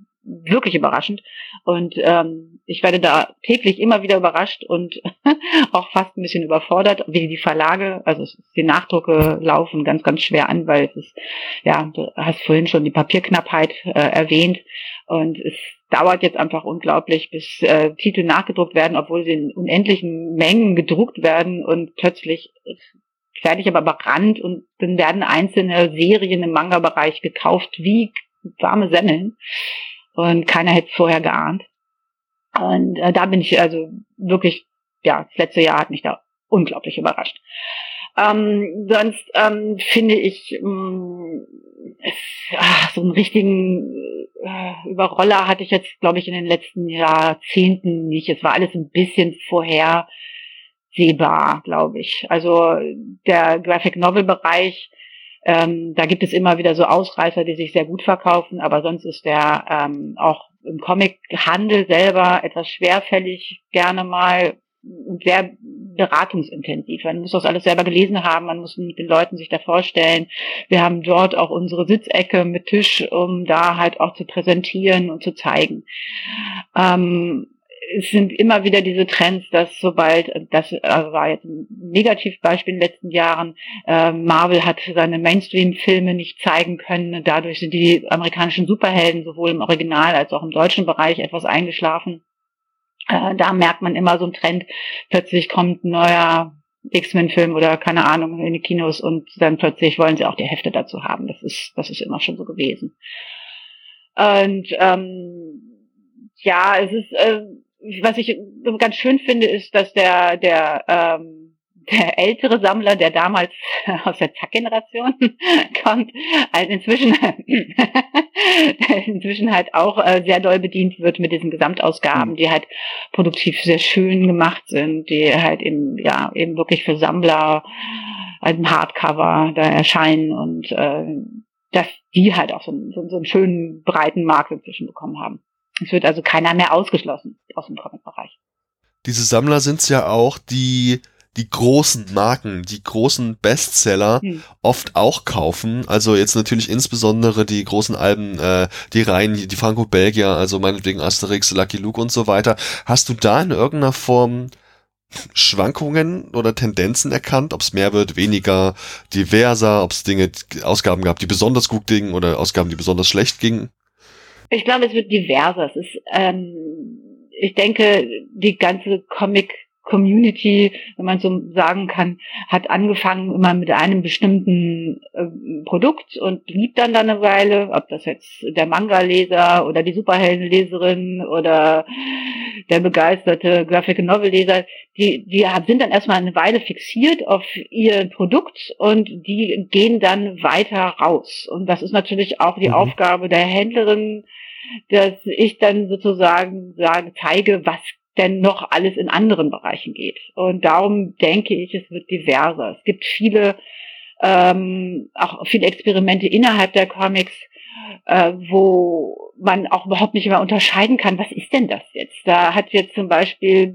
wirklich überraschend. Und ähm, ich werde da täglich immer wieder überrascht und <laughs> auch fast ein bisschen überfordert, wie die Verlage, also die Nachdrucke laufen ganz, ganz schwer an, weil es ist, ja, du hast vorhin schon die Papierknappheit äh, erwähnt. Und es dauert jetzt einfach unglaublich, bis äh, Titel nachgedruckt werden, obwohl sie in unendlichen Mengen gedruckt werden. Und plötzlich fertig aber überrannt und dann werden einzelne Serien im Manga-Bereich gekauft wie warme Semmeln und keiner hätte es vorher geahnt. Und äh, da bin ich also wirklich, ja, das letzte Jahr hat mich da unglaublich überrascht. Ähm, sonst ähm, finde ich ähm, es, ach, so einen richtigen äh, Überroller hatte ich jetzt, glaube ich, in den letzten Jahrzehnten nicht. Es war alles ein bisschen vorhersehbar, glaube ich. Also der Graphic Novel Bereich ähm, da gibt es immer wieder so Ausreißer, die sich sehr gut verkaufen, aber sonst ist der ähm, auch im Comic-Handel selber etwas schwerfällig gerne mal und sehr beratungsintensiv. Man muss das alles selber gelesen haben, man muss mit den Leuten sich da vorstellen. Wir haben dort auch unsere Sitzecke mit Tisch, um da halt auch zu präsentieren und zu zeigen. Ähm, es sind immer wieder diese Trends, dass sobald, das also war jetzt ein Negativbeispiel in den letzten Jahren, äh, Marvel hat seine Mainstream-Filme nicht zeigen können. Dadurch sind die amerikanischen Superhelden sowohl im Original als auch im deutschen Bereich etwas eingeschlafen. Äh, da merkt man immer so einen Trend. Plötzlich kommt ein neuer X-Men-Film oder keine Ahnung in die Kinos und dann plötzlich wollen sie auch die Hefte dazu haben. Das ist, das ist immer schon so gewesen. Und ähm, ja, es ist äh, was ich ganz schön finde, ist, dass der, der, ähm, der ältere Sammler, der damals <laughs> aus der Zack-Generation <laughs> kommt, halt inzwischen, <laughs> inzwischen halt auch äh, sehr doll bedient wird mit diesen Gesamtausgaben, die halt produktiv sehr schön gemacht sind, die halt eben, ja, eben wirklich für Sammler ein Hardcover da erscheinen und äh, dass die halt auch so, so, so einen schönen breiten Markt inzwischen bekommen haben. Es wird also keiner mehr ausgeschlossen aus dem Comic-Bereich. Diese Sammler sind es ja auch, die die großen Marken, die großen Bestseller hm. oft auch kaufen. Also jetzt natürlich insbesondere die großen Alben, äh, die Reihen, die Franco-Belgier, also meinetwegen Asterix, Lucky Luke und so weiter. Hast du da in irgendeiner Form Schwankungen oder Tendenzen erkannt, ob es mehr wird, weniger, diverser, ob es Dinge, Ausgaben gab, die besonders gut gingen oder Ausgaben, die besonders schlecht gingen? Ich glaube, es wird diverser. Es ist, ähm, ich denke, die ganze Comic Community, wenn man so sagen kann, hat angefangen immer mit einem bestimmten äh, Produkt und blieb dann dann eine Weile, ob das jetzt der Manga-Leser oder die Superheldenleserin oder der begeisterte Graphic Novel-Leser, die, die sind dann erstmal eine Weile fixiert auf ihr Produkt und die gehen dann weiter raus. Und das ist natürlich auch die mhm. Aufgabe der Händlerin, dass ich dann sozusagen sage, zeige, was denn noch alles in anderen Bereichen geht. Und darum denke ich, es wird diverser. Es gibt viele, ähm, auch viele Experimente innerhalb der Comics, äh, wo man auch überhaupt nicht mehr unterscheiden kann, was ist denn das jetzt? Da hat jetzt zum Beispiel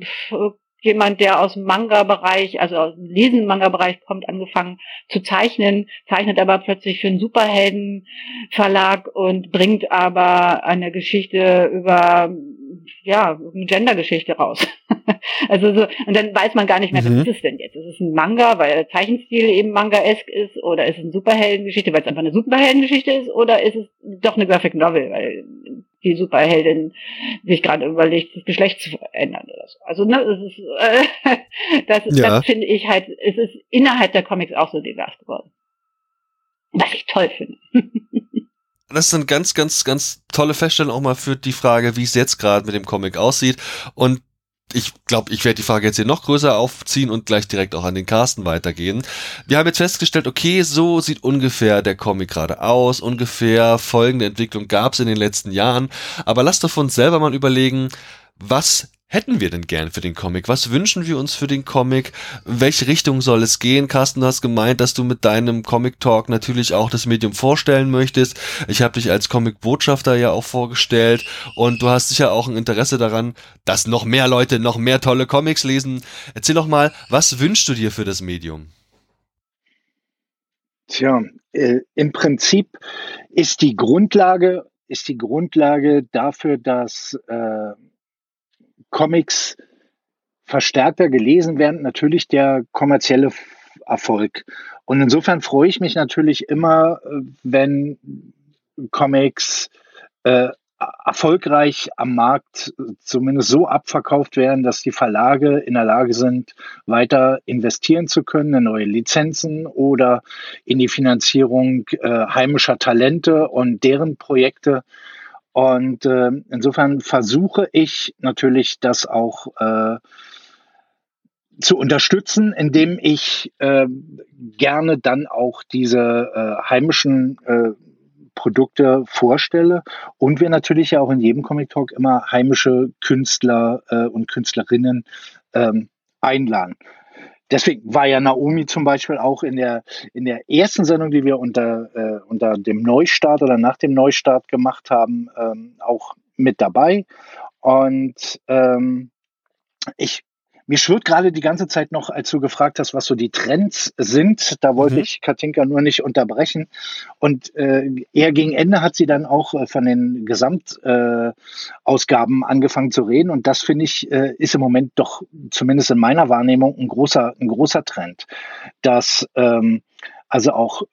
jemand, der aus dem Manga-Bereich, also aus dem Lesen-Manga-Bereich kommt, angefangen zu zeichnen, zeichnet aber plötzlich für einen Superhelden-Verlag und bringt aber eine Geschichte über ja, eine Gendergeschichte raus. <laughs> also so, und dann weiß man gar nicht mehr, mhm. was ist es denn jetzt? Ist es ein Manga, weil der Zeichenstil eben Manga-esk ist, oder ist es eine Superheldengeschichte, weil es einfach eine Superheldengeschichte ist, oder ist es doch eine Graphic Novel, weil die Superheldin sich gerade überlegt, das Geschlecht zu verändern oder so. Also ne, das ist, äh, <laughs> das, ja. das finde ich halt, es ist innerhalb der Comics auch so divers geworden. Was ich toll finde. das ist eine ganz, ganz, ganz tolle Feststellung auch mal für die Frage, wie es jetzt gerade mit dem Comic aussieht. Und ich glaube, ich werde die Frage jetzt hier noch größer aufziehen und gleich direkt auch an den Carsten weitergehen. Wir haben jetzt festgestellt, okay, so sieht ungefähr der Comic gerade aus, ungefähr folgende Entwicklung gab es in den letzten Jahren. Aber lasst doch von uns selber mal überlegen, was hätten wir denn gern für den Comic? Was wünschen wir uns für den Comic? Welche Richtung soll es gehen? Carsten, du hast gemeint, dass du mit deinem Comic Talk natürlich auch das Medium vorstellen möchtest. Ich habe dich als Comic-Botschafter ja auch vorgestellt und du hast sicher auch ein Interesse daran, dass noch mehr Leute noch mehr tolle Comics lesen. Erzähl doch mal, was wünschst du dir für das Medium? Tja, äh, im Prinzip ist die Grundlage ist die Grundlage dafür, dass äh, Comics verstärkter gelesen werden, natürlich der kommerzielle Erfolg. Und insofern freue ich mich natürlich immer, äh, wenn Comics äh, erfolgreich am Markt zumindest so abverkauft werden, dass die Verlage in der Lage sind, weiter investieren zu können in neue Lizenzen oder in die Finanzierung äh, heimischer Talente und deren Projekte. Und äh, insofern versuche ich natürlich das auch äh, zu unterstützen, indem ich äh, gerne dann auch diese äh, heimischen äh, Produkte vorstelle und wir natürlich ja auch in jedem Comic Talk immer heimische Künstler äh, und Künstlerinnen ähm, einladen. Deswegen war ja Naomi zum Beispiel auch in der, in der ersten Sendung, die wir unter, äh, unter dem Neustart oder nach dem Neustart gemacht haben, ähm, auch mit dabei. Und ähm, ich mir schwirrt gerade die ganze Zeit noch, als du gefragt hast, was so die Trends sind. Da wollte mhm. ich Katinka nur nicht unterbrechen. Und äh, eher gegen Ende hat sie dann auch äh, von den Gesamtausgaben äh, angefangen zu reden. Und das finde ich, äh, ist im Moment doch zumindest in meiner Wahrnehmung ein großer, ein großer Trend, dass ähm, also auch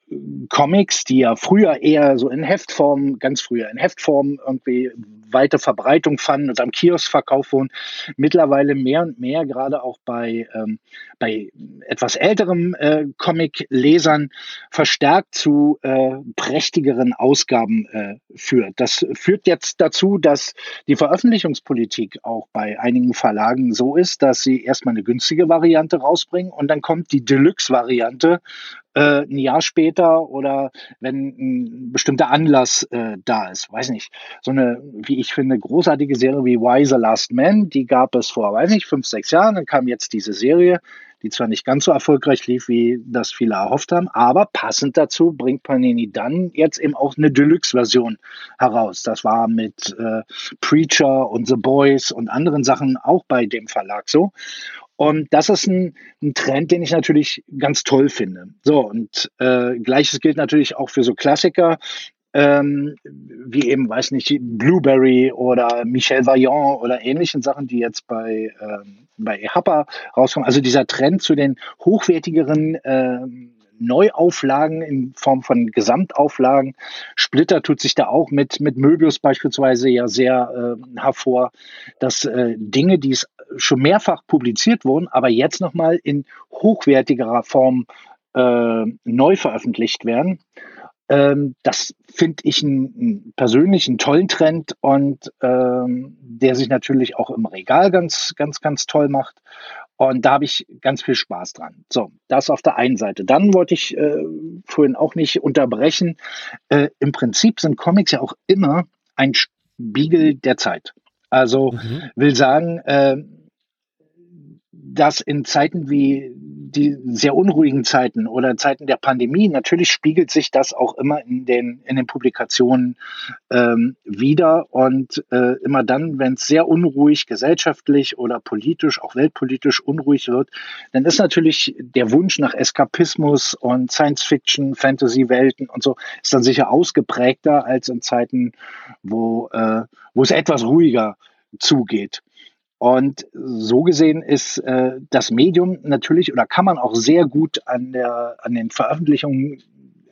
Comics, die ja früher eher so in Heftform, ganz früher in Heftform irgendwie weite Verbreitung fanden und am Kiosk verkauft wurden, mittlerweile mehr und mehr, gerade auch bei, ähm, bei etwas älteren äh, Comic-Lesern, verstärkt zu äh, prächtigeren Ausgaben äh, führt. Das führt jetzt dazu, dass die Veröffentlichungspolitik auch bei einigen Verlagen so ist, dass sie erstmal eine günstige Variante rausbringen und dann kommt die Deluxe-Variante äh, ein Jahr später oder wenn ein bestimmter Anlass äh, da ist. Weiß nicht. So eine, wie ich finde, großartige Serie wie Why the Last Man, die gab es vor, weiß nicht, fünf, sechs Jahren. Dann kam jetzt diese Serie, die zwar nicht ganz so erfolgreich lief, wie das viele erhofft haben, aber passend dazu bringt Panini dann jetzt eben auch eine Deluxe-Version heraus. Das war mit äh, Preacher und The Boys und anderen Sachen auch bei dem Verlag so. Und das ist ein, ein, Trend, den ich natürlich ganz toll finde. So, und äh, gleiches gilt natürlich auch für so Klassiker, ähm, wie eben, weiß nicht, Blueberry oder Michel Vaillant oder ähnlichen Sachen, die jetzt bei, ähm, bei EHAPA rauskommen. Also dieser Trend zu den hochwertigeren ähm, Neuauflagen in Form von Gesamtauflagen. Splitter tut sich da auch mit, mit Möbius beispielsweise ja sehr äh, hervor, dass äh, Dinge, die schon mehrfach publiziert wurden, aber jetzt nochmal in hochwertigerer Form äh, neu veröffentlicht werden. Ähm, das finde ich einen, einen persönlichen tollen Trend und ähm, der sich natürlich auch im Regal ganz, ganz, ganz toll macht. Und da habe ich ganz viel Spaß dran. So, das auf der einen Seite. Dann wollte ich äh, vorhin auch nicht unterbrechen. Äh, Im Prinzip sind Comics ja auch immer ein Spiegel der Zeit. Also mhm. will sagen, äh, dass in Zeiten wie die sehr unruhigen Zeiten oder Zeiten der Pandemie, natürlich spiegelt sich das auch immer in den, in den Publikationen ähm, wieder. Und äh, immer dann, wenn es sehr unruhig gesellschaftlich oder politisch, auch weltpolitisch unruhig wird, dann ist natürlich der Wunsch nach Eskapismus und Science-Fiction, Fantasy-Welten und so, ist dann sicher ausgeprägter als in Zeiten, wo, äh, wo es etwas ruhiger zugeht. Und so gesehen ist äh, das Medium natürlich oder kann man auch sehr gut an, der, an den Veröffentlichungen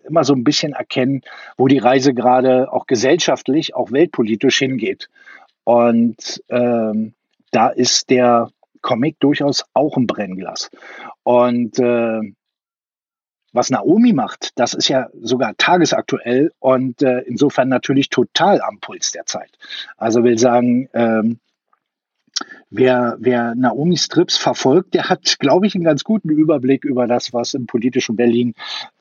immer so ein bisschen erkennen, wo die Reise gerade auch gesellschaftlich, auch weltpolitisch hingeht. Und ähm, da ist der Comic durchaus auch ein Brennglas. Und äh, was Naomi macht, das ist ja sogar tagesaktuell und äh, insofern natürlich total am Puls der Zeit. Also will sagen, ähm, Wer, wer Naomi Strips verfolgt, der hat, glaube ich, einen ganz guten Überblick über das, was im politischen Berlin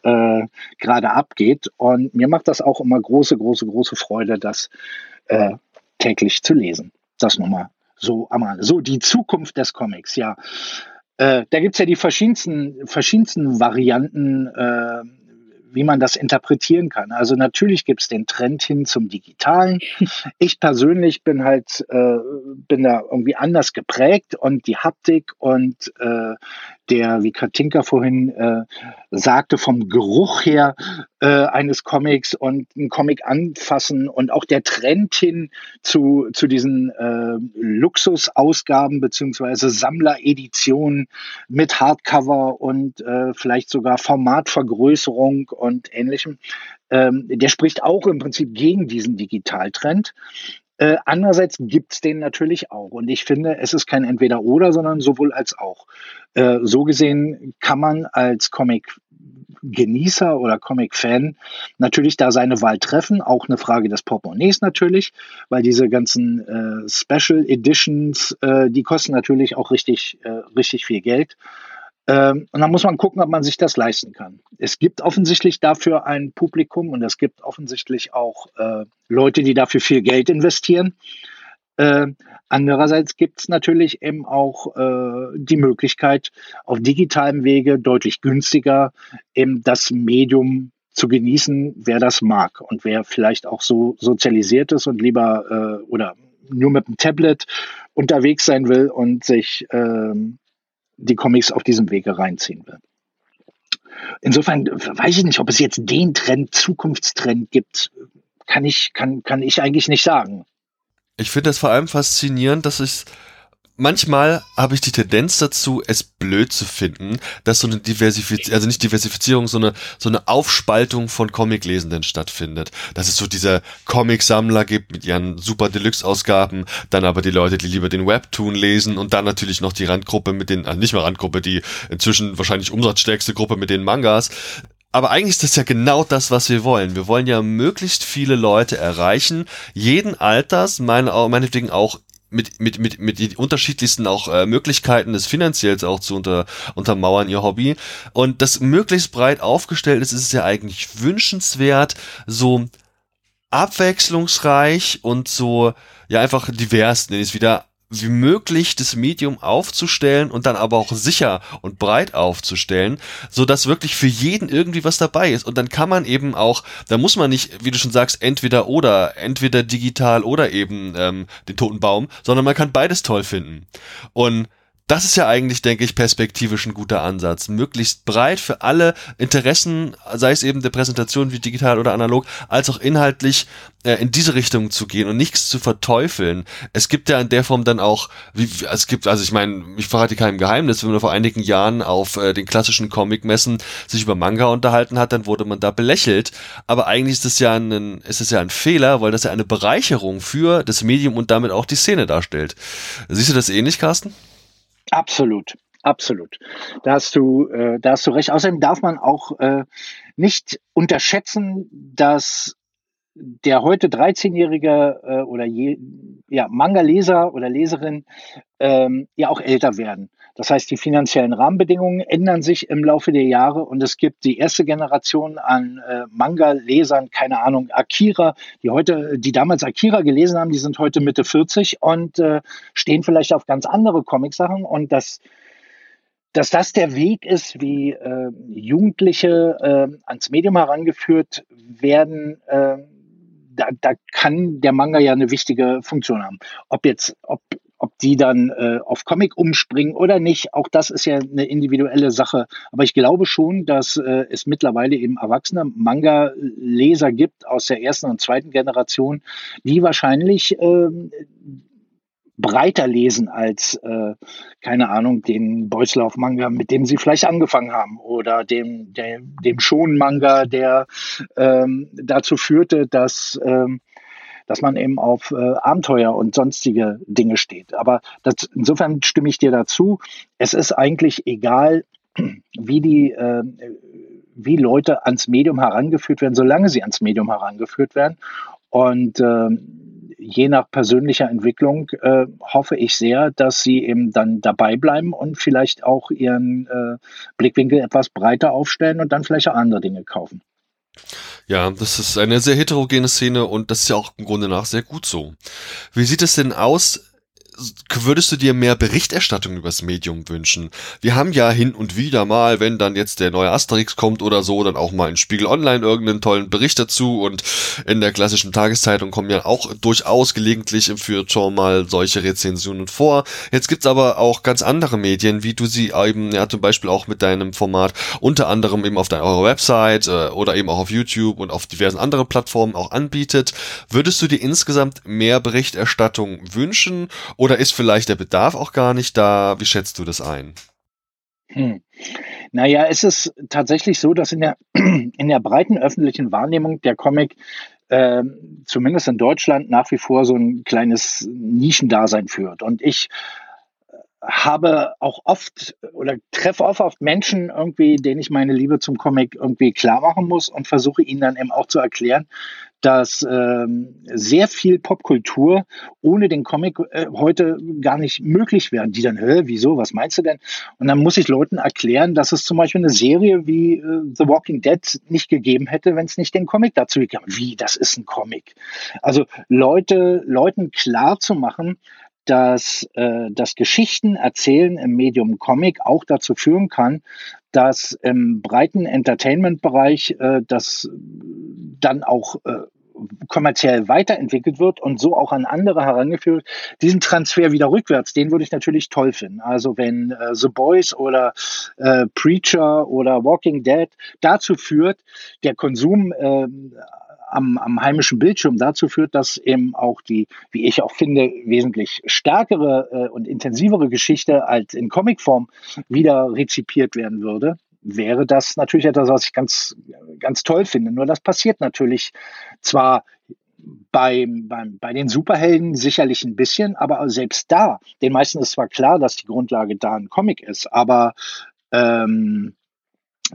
äh, gerade abgeht. Und mir macht das auch immer große, große, große Freude, das äh, täglich zu lesen. Das nochmal so am Rande. So, die Zukunft des Comics, ja. Äh, da gibt's ja die verschiedensten, verschiedensten Varianten. Wie man das interpretieren kann. Also natürlich gibt es den Trend hin zum Digitalen. <laughs> Ich persönlich bin halt, äh, bin da irgendwie anders geprägt und die Haptik und äh, der, wie Katinka vorhin äh, sagte, vom Geruch her, äh, eines Comics und einen Comic anfassen und auch der Trend hin zu, zu diesen äh, Luxusausgaben beziehungsweise Sammlereditionen mit Hardcover und äh, vielleicht sogar Formatvergrößerung und ähnlichem, ähm, der spricht auch im Prinzip gegen diesen Digitaltrend. Äh, andererseits gibt's den natürlich auch. Und ich finde, es ist kein Entweder-Oder, sondern sowohl als auch. Äh, so gesehen kann man als Comic-Genießer oder Comic-Fan natürlich da seine Wahl treffen. Auch eine Frage des Portemonnaies natürlich, weil diese ganzen äh, Special Editions, äh, die kosten natürlich auch richtig, äh, richtig viel Geld. Ähm, und dann muss man gucken, ob man sich das leisten kann. Es gibt offensichtlich dafür ein Publikum und es gibt offensichtlich auch äh, Leute, die dafür viel Geld investieren. Äh, andererseits gibt es natürlich eben auch äh, die Möglichkeit, auf digitalem Wege deutlich günstiger eben das Medium zu genießen, wer das mag und wer vielleicht auch so sozialisiert ist und lieber äh, oder nur mit dem Tablet unterwegs sein will und sich ähm, die Comics auf diesem Wege reinziehen will. Insofern weiß ich nicht, ob es jetzt den Trend, Zukunftstrend gibt, kann ich, kann, kann ich eigentlich nicht sagen. Ich finde das vor allem faszinierend, dass es manchmal habe ich die Tendenz dazu, es blöd zu finden, dass so eine Diversifizierung, also nicht Diversifizierung, sondern so eine Aufspaltung von Comiclesenden stattfindet. Dass es so diese Comic-Sammler gibt mit ihren super Deluxe-Ausgaben, dann aber die Leute, die lieber den Webtoon lesen und dann natürlich noch die Randgruppe mit den, also nicht mehr Randgruppe, die inzwischen wahrscheinlich umsatzstärkste Gruppe mit den Mangas. Aber eigentlich ist das ja genau das, was wir wollen. Wir wollen ja möglichst viele Leute erreichen, jeden Alters, meine, meinetwegen auch mit, mit, mit, mit den unterschiedlichsten auch äh, Möglichkeiten des Finanziells auch zu unter, untermauern, ihr Hobby. Und das möglichst breit aufgestellt ist, ist es ja eigentlich wünschenswert, so abwechslungsreich und so, ja, einfach divers, nenne ich es wieder, wie möglich das Medium aufzustellen und dann aber auch sicher und breit aufzustellen, so dass wirklich für jeden irgendwie was dabei ist. Und dann kann man eben auch, da muss man nicht, wie du schon sagst, entweder oder, entweder digital oder eben ähm, den toten Baum, sondern man kann beides toll finden. Und das ist ja eigentlich, denke ich, perspektivisch ein guter Ansatz. Möglichst breit für alle Interessen, sei es eben der Präsentation wie digital oder analog, als auch inhaltlich äh, in diese Richtung zu gehen und nichts zu verteufeln. Es gibt ja in der Form dann auch, wie, es gibt, also ich meine, ich verrate keinem Geheimnis, wenn man vor einigen Jahren auf äh, den klassischen Comic-Messen sich über Manga unterhalten hat, dann wurde man da belächelt. Aber eigentlich ist es ja ein, ist es ja ein Fehler, weil das ja eine Bereicherung für das Medium und damit auch die Szene darstellt. Siehst du das ähnlich, Carsten? Absolut, absolut. Da hast du, äh, da hast du recht. Außerdem darf man auch äh, nicht unterschätzen, dass der heute 13-jährige äh, oder je, ja, Manga-Leser oder Leserin ähm, ja auch älter werden. Das heißt, die finanziellen Rahmenbedingungen ändern sich im Laufe der Jahre und es gibt die erste Generation an äh, Manga-Lesern, keine Ahnung, Akira, die heute, die damals Akira gelesen haben, die sind heute Mitte 40 und äh, stehen vielleicht auf ganz andere Comicsachen und das dass das der Weg ist, wie äh, Jugendliche äh, ans Medium herangeführt werden, äh, da, da kann der Manga ja eine wichtige Funktion haben. Ob jetzt, ob die dann äh, auf Comic umspringen oder nicht, auch das ist ja eine individuelle Sache. Aber ich glaube schon, dass äh, es mittlerweile eben erwachsene Manga-Leser gibt aus der ersten und zweiten Generation, die wahrscheinlich äh, breiter lesen als, äh, keine Ahnung, den Beuslauf-Manga, mit dem sie vielleicht angefangen haben oder dem, dem, dem Schon-Manga, der ähm, dazu führte, dass ähm, dass man eben auf äh, Abenteuer und sonstige Dinge steht. Aber das, insofern stimme ich dir dazu. Es ist eigentlich egal, <clears throat> wie die, äh, wie Leute ans Medium herangeführt werden, solange sie ans Medium herangeführt werden. Und äh, je nach persönlicher Entwicklung äh, hoffe ich sehr, dass sie eben dann dabei bleiben und vielleicht auch ihren äh, Blickwinkel etwas breiter aufstellen und dann vielleicht auch andere Dinge kaufen. Ja, das ist eine sehr heterogene Szene und das ist ja auch im Grunde nach sehr gut so. Wie sieht es denn aus? Würdest du dir mehr Berichterstattung übers Medium wünschen? Wir haben ja hin und wieder mal, wenn dann jetzt der neue Asterix kommt oder so, dann auch mal in Spiegel Online irgendeinen tollen Bericht dazu und in der klassischen Tageszeitung kommen ja auch durchaus gelegentlich im Feuilleton mal solche Rezensionen vor. Jetzt gibt's aber auch ganz andere Medien, wie du sie eben, ja zum Beispiel auch mit deinem Format, unter anderem eben auf deiner Website äh, oder eben auch auf YouTube und auf diversen anderen Plattformen auch anbietet. Würdest du dir insgesamt mehr Berichterstattung wünschen oder ist vielleicht der Bedarf auch gar nicht da? Wie schätzt du das ein? Hm. Naja, es ist tatsächlich so, dass in der, <clears throat> in der breiten öffentlichen Wahrnehmung der Comic äh, zumindest in Deutschland nach wie vor so ein kleines Nischendasein führt. Und ich habe auch oft oder treffe oft auf Menschen irgendwie, denen ich meine Liebe zum Comic irgendwie klar machen muss und versuche ihnen dann eben auch zu erklären, dass ähm, sehr viel Popkultur ohne den Comic äh, heute gar nicht möglich wäre. Die dann, hä, wieso, was meinst du denn? Und dann muss ich Leuten erklären, dass es zum Beispiel eine Serie wie äh, The Walking Dead nicht gegeben hätte, wenn es nicht den Comic dazu gegeben hätte. Wie, das ist ein Comic. Also Leute, Leuten klar zu machen, dass äh, das Geschichten erzählen im Medium Comic auch dazu führen kann, dass im breiten Entertainment-Bereich äh, das dann auch äh, kommerziell weiterentwickelt wird und so auch an andere herangeführt, diesen Transfer wieder rückwärts, den würde ich natürlich toll finden. Also wenn äh, The Boys oder äh, Preacher oder Walking Dead dazu führt, der Konsum äh, am, am heimischen Bildschirm dazu führt, dass eben auch die, wie ich auch finde, wesentlich stärkere äh, und intensivere Geschichte als in Comicform wieder rezipiert werden würde, wäre das natürlich etwas, was ich ganz, ganz toll finde. Nur das passiert natürlich zwar beim, beim, bei den Superhelden sicherlich ein bisschen, aber selbst da, den meisten ist zwar klar, dass die Grundlage da ein Comic ist, aber ähm,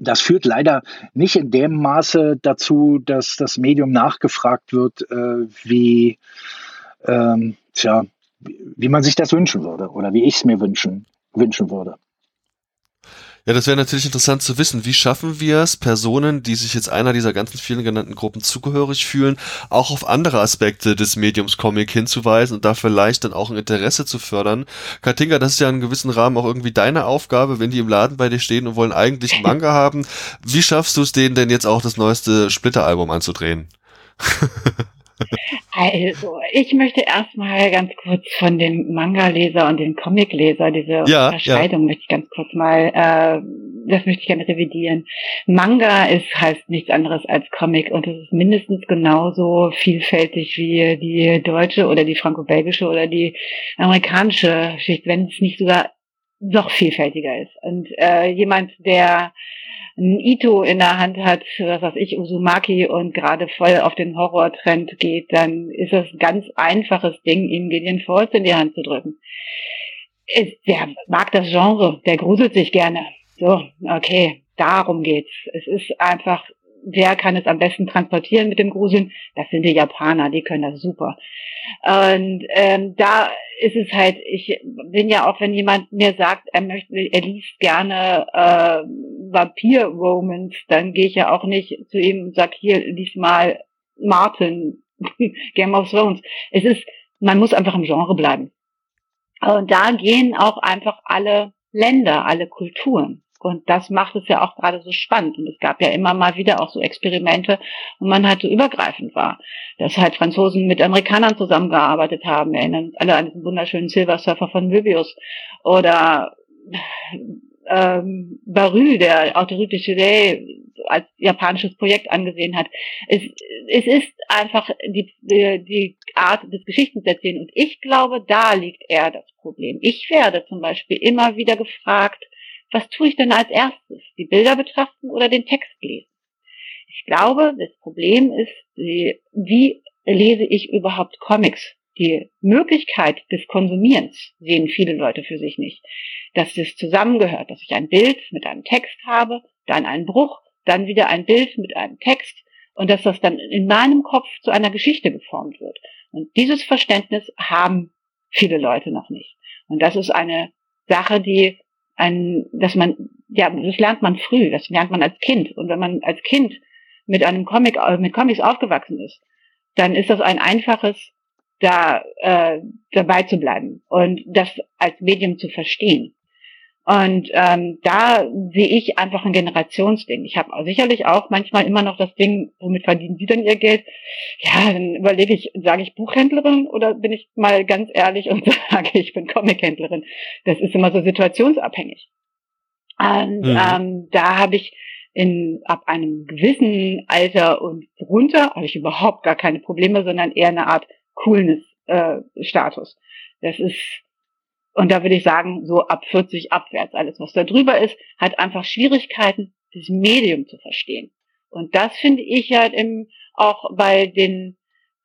das führt leider nicht in dem Maße dazu, dass das Medium nachgefragt wird, äh, wie, ähm, tja, wie man sich das wünschen würde oder wie ich es mir wünschen, wünschen würde. Ja, das wäre natürlich interessant zu wissen. Wie schaffen wir es, Personen, die sich jetzt einer dieser ganzen vielen genannten Gruppen zugehörig fühlen, auch auf andere Aspekte des Mediums Comic hinzuweisen und da vielleicht dann auch ein Interesse zu fördern? Katinga, das ist ja in gewissen Rahmen auch irgendwie deine Aufgabe, wenn die im Laden bei dir stehen und wollen eigentlich Manga <laughs> haben. Wie schaffst du es denen denn jetzt auch das neueste Splitter-Album anzudrehen? <laughs> Also, ich möchte erstmal ganz kurz von dem Manga-Leser und dem Comic-Leser, diese ja, Unterscheidung ja. möchte ich ganz kurz mal, äh, das möchte ich gerne revidieren. Manga ist, heißt nichts anderes als Comic und es ist mindestens genauso vielfältig wie die deutsche oder die franco-belgische oder die amerikanische Schicht, wenn es nicht sogar noch vielfältiger ist. Und äh, jemand, der ein Ito in der Hand hat, was weiß ich, Uzumaki und gerade voll auf den Horror-Trend geht, dann ist das ein ganz einfaches Ding, ihm Gideon Falls in die Hand zu drücken. Der mag das Genre, der gruselt sich gerne. So, okay, darum geht's. Es ist einfach wer kann es am besten transportieren mit dem Gruseln? Das sind die Japaner, die können das super. Und ähm, da ist es halt, ich bin ja auch, wenn jemand mir sagt, er möchte, er liest gerne äh, Vampir-Romans, dann gehe ich ja auch nicht zu ihm und sag hier, lies mal Martin, <laughs> Game of Thrones. Es ist, man muss einfach im Genre bleiben. Und da gehen auch einfach alle Länder, alle Kulturen. Und das macht es ja auch gerade so spannend. Und es gab ja immer mal wieder auch so Experimente, wo man halt so übergreifend war. Dass halt Franzosen mit Amerikanern zusammengearbeitet haben. Wir erinnern uns alle an diesen wunderschönen Silver Surfer von Möbius. Oder ähm, Barü, der Autorité Chile als japanisches Projekt angesehen hat. Es, es ist einfach die, die, Art des Geschichtenerzählen. Und ich glaube, da liegt eher das Problem. Ich werde zum Beispiel immer wieder gefragt, was tue ich denn als erstes? Die Bilder betrachten oder den Text lesen? Ich glaube, das Problem ist, wie lese ich überhaupt Comics? Die Möglichkeit des Konsumierens sehen viele Leute für sich nicht. Dass es zusammengehört, dass ich ein Bild mit einem Text habe, dann einen Bruch, dann wieder ein Bild mit einem Text und dass das dann in meinem Kopf zu einer Geschichte geformt wird. Und dieses Verständnis haben viele Leute noch nicht. Und das ist eine Sache, die ein, dass man, ja, das lernt man früh, das lernt man als Kind. Und wenn man als Kind mit einem Comic, äh, mit Comics aufgewachsen ist, dann ist das ein einfaches da äh, dabei zu bleiben und das als Medium zu verstehen. Und ähm, da sehe ich einfach ein Generationsding. Ich habe sicherlich auch manchmal immer noch das Ding, womit verdienen Sie denn Ihr Geld? Ja, dann überlege ich, sage ich Buchhändlerin oder bin ich mal ganz ehrlich und <laughs> sage, ich bin Comichändlerin. Das ist immer so situationsabhängig. Und mhm. ähm, da habe ich in ab einem gewissen Alter und runter habe ich überhaupt gar keine Probleme, sondern eher eine Art Coolness-Status. Äh, das ist und da würde ich sagen, so ab 40 abwärts, alles was da drüber ist, hat einfach Schwierigkeiten, das Medium zu verstehen. Und das finde ich halt im, auch bei den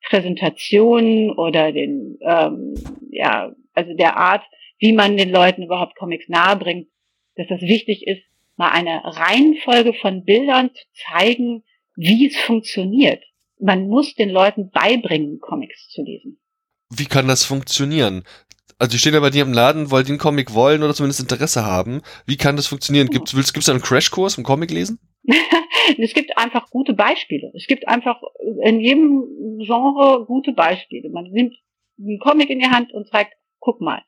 Präsentationen oder den, ähm, ja, also der Art, wie man den Leuten überhaupt Comics nahebringt, dass das wichtig ist, mal eine Reihenfolge von Bildern zu zeigen, wie es funktioniert. Man muss den Leuten beibringen, Comics zu lesen. Wie kann das funktionieren? Also die stehen ja bei dir im Laden, weil die einen Comic wollen oder zumindest Interesse haben. Wie kann das funktionieren? Gibt es da einen Crashkurs im Comic lesen? <laughs> es gibt einfach gute Beispiele. Es gibt einfach in jedem Genre gute Beispiele. Man nimmt einen Comic in die Hand und zeigt, guck mal,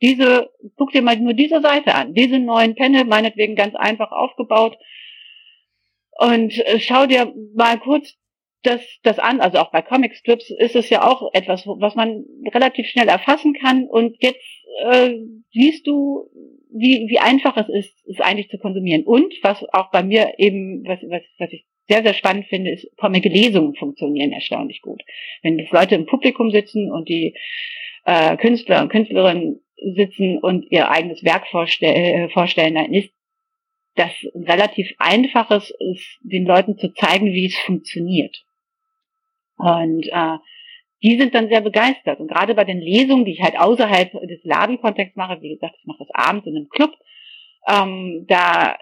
diese, guck dir mal nur diese Seite an, diese neuen Panel, meinetwegen ganz einfach aufgebaut. Und äh, schau dir mal kurz das, das an, also auch bei Comicstrips ist es ja auch etwas, was man relativ schnell erfassen kann. Und jetzt äh, siehst du, wie, wie einfach es ist, es eigentlich zu konsumieren. Und was auch bei mir eben, was, was, was ich sehr, sehr spannend finde, ist, Comic-Lesungen funktionieren erstaunlich gut. Wenn jetzt Leute im Publikum sitzen und die äh, Künstler und Künstlerinnen sitzen und ihr eigenes Werk vorstell, äh, vorstellen, dann ist das relativ einfaches, ist, den Leuten zu zeigen, wie es funktioniert. Und äh, die sind dann sehr begeistert. Und gerade bei den Lesungen, die ich halt außerhalb des Ladenkontexts mache, wie gesagt, ich mache das abends in einem Club, ähm, da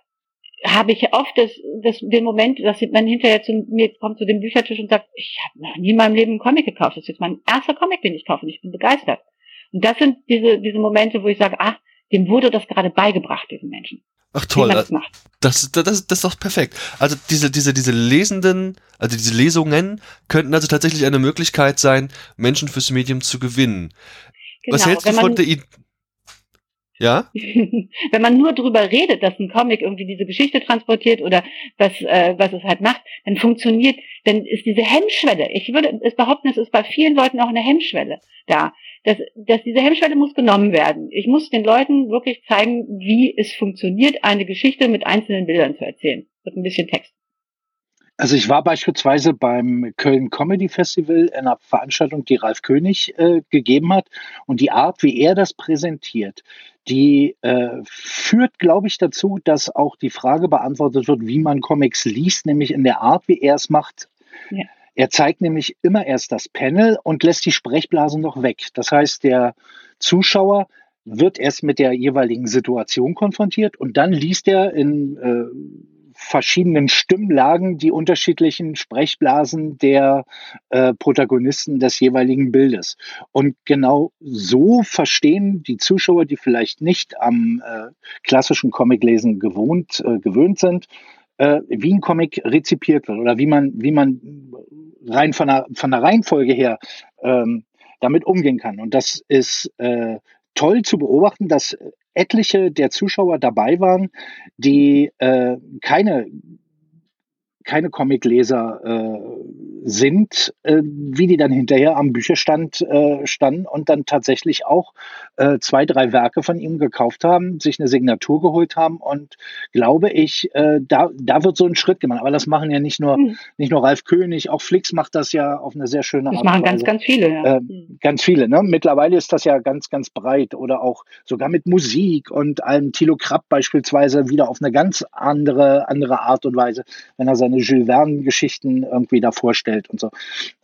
habe ich oft das, das, den Moment, dass man hinterher zu mir kommt zu dem Büchertisch und sagt, ich habe noch nie in meinem Leben einen Comic gekauft. Das ist jetzt mein erster Comic, den ich kaufe und ich bin begeistert. Und das sind diese, diese Momente, wo ich sage, ach, dem wurde das gerade beigebracht, diesen Menschen. Ach toll, das, das, das, das ist doch perfekt. Also diese, diese, diese Lesenden, also diese Lesungen könnten also tatsächlich eine Möglichkeit sein, Menschen fürs Medium zu gewinnen. Genau, Was hältst du von der Idee? Ja? <laughs> Wenn man nur drüber redet, dass ein Comic irgendwie diese Geschichte transportiert oder was, äh, was es halt macht, dann funktioniert, dann ist diese Hemmschwelle, ich würde es behaupten, es ist bei vielen Leuten auch eine Hemmschwelle da dass, dass diese Hemmschwelle muss genommen werden. Ich muss den Leuten wirklich zeigen, wie es funktioniert, eine Geschichte mit einzelnen Bildern zu erzählen. Mit ein bisschen Text. Also ich war beispielsweise beim Köln Comedy Festival in einer Veranstaltung, die Ralf König äh, gegeben hat. Und die Art, wie er das präsentiert, die äh, führt, glaube ich, dazu, dass auch die Frage beantwortet wird, wie man Comics liest, nämlich in der Art, wie er es macht. Ja. Er zeigt nämlich immer erst das Panel und lässt die Sprechblasen noch weg. Das heißt, der Zuschauer wird erst mit der jeweiligen Situation konfrontiert und dann liest er in äh, verschiedenen Stimmlagen die unterschiedlichen Sprechblasen der äh, Protagonisten des jeweiligen Bildes. Und genau so verstehen die Zuschauer, die vielleicht nicht am äh, klassischen Comiclesen gewohnt, äh, gewöhnt sind, äh, wie ein Comic rezipiert wird oder wie man, wie man rein von der, von der Reihenfolge her ähm, damit umgehen kann. Und das ist äh, toll zu beobachten, dass etliche der Zuschauer dabei waren, die äh, keine keine Comicleser äh, sind, äh, wie die dann hinterher am Bücherstand äh, standen und dann tatsächlich auch äh, zwei, drei Werke von ihm gekauft haben, sich eine Signatur geholt haben und glaube ich, äh, da, da wird so ein Schritt gemacht. Aber das machen ja nicht nur, mhm. nicht nur Ralf König, auch Flix macht das ja auf eine sehr schöne das Art. Das machen ganz, ganz viele, ja. Äh, ganz viele, ne? Mittlerweile ist das ja ganz, ganz breit oder auch sogar mit Musik und einem Thilo Krapp beispielsweise wieder auf eine ganz andere, andere Art und Weise, wenn er seine seine Jules Verne-Geschichten irgendwie da vorstellt und so.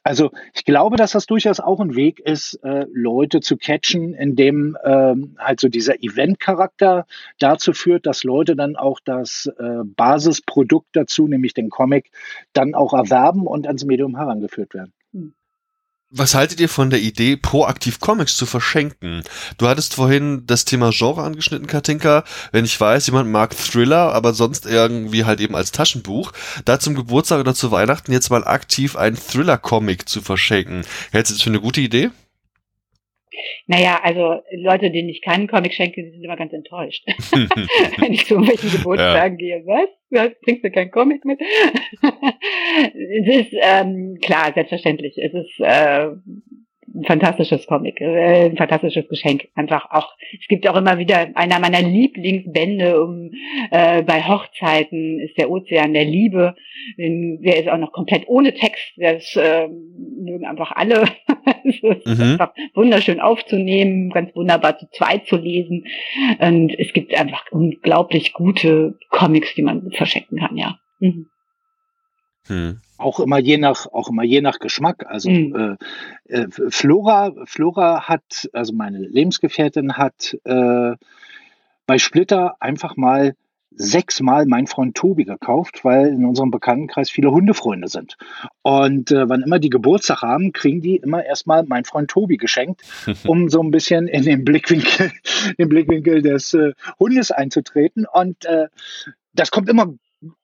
Also ich glaube, dass das durchaus auch ein Weg ist, äh, Leute zu catchen, indem ähm, halt so dieser Event-Charakter dazu führt, dass Leute dann auch das äh, Basisprodukt dazu, nämlich den Comic, dann auch erwerben und ans Medium herangeführt werden. Hm. Was haltet ihr von der Idee, proaktiv Comics zu verschenken? Du hattest vorhin das Thema Genre angeschnitten, Katinka. Wenn ich weiß, jemand mag Thriller, aber sonst irgendwie halt eben als Taschenbuch, da zum Geburtstag oder zu Weihnachten jetzt mal aktiv einen Thriller-Comic zu verschenken. Hältst du das für eine gute Idee? Naja, also Leute, denen ich keinen Comic schenke, die sind immer ganz enttäuscht. <laughs> Wenn ich zu irgendwelchen <laughs> Geburtstagen ja. gehe, was? Du bringst du kein Comic mit? <laughs> es ist ähm, klar, selbstverständlich. Es ist äh, ein fantastisches Comic, äh, ein fantastisches Geschenk. Einfach auch, es gibt auch immer wieder einer meiner Lieblingsbände um äh, bei Hochzeiten ist der Ozean der Liebe. Der ist auch noch komplett ohne Text. Das äh, mögen einfach alle. <laughs> mhm. einfach wunderschön aufzunehmen, ganz wunderbar zu zweit zu lesen. Und es gibt einfach unglaublich gute Comics, die man verschenken kann, ja. Mhm. Hm. Auch immer je nach, auch immer je nach Geschmack. Also hm. äh, äh, Flora, Flora hat, also meine Lebensgefährtin hat äh, bei Splitter einfach mal sechsmal mein Freund Tobi gekauft, weil in unserem Bekanntenkreis viele Hundefreunde sind. Und äh, wann immer die Geburtstag haben, kriegen die immer erstmal mein Freund Tobi geschenkt, <laughs> um so ein bisschen in den Blickwinkel, <laughs> den Blickwinkel des äh, Hundes einzutreten. Und äh, das kommt immer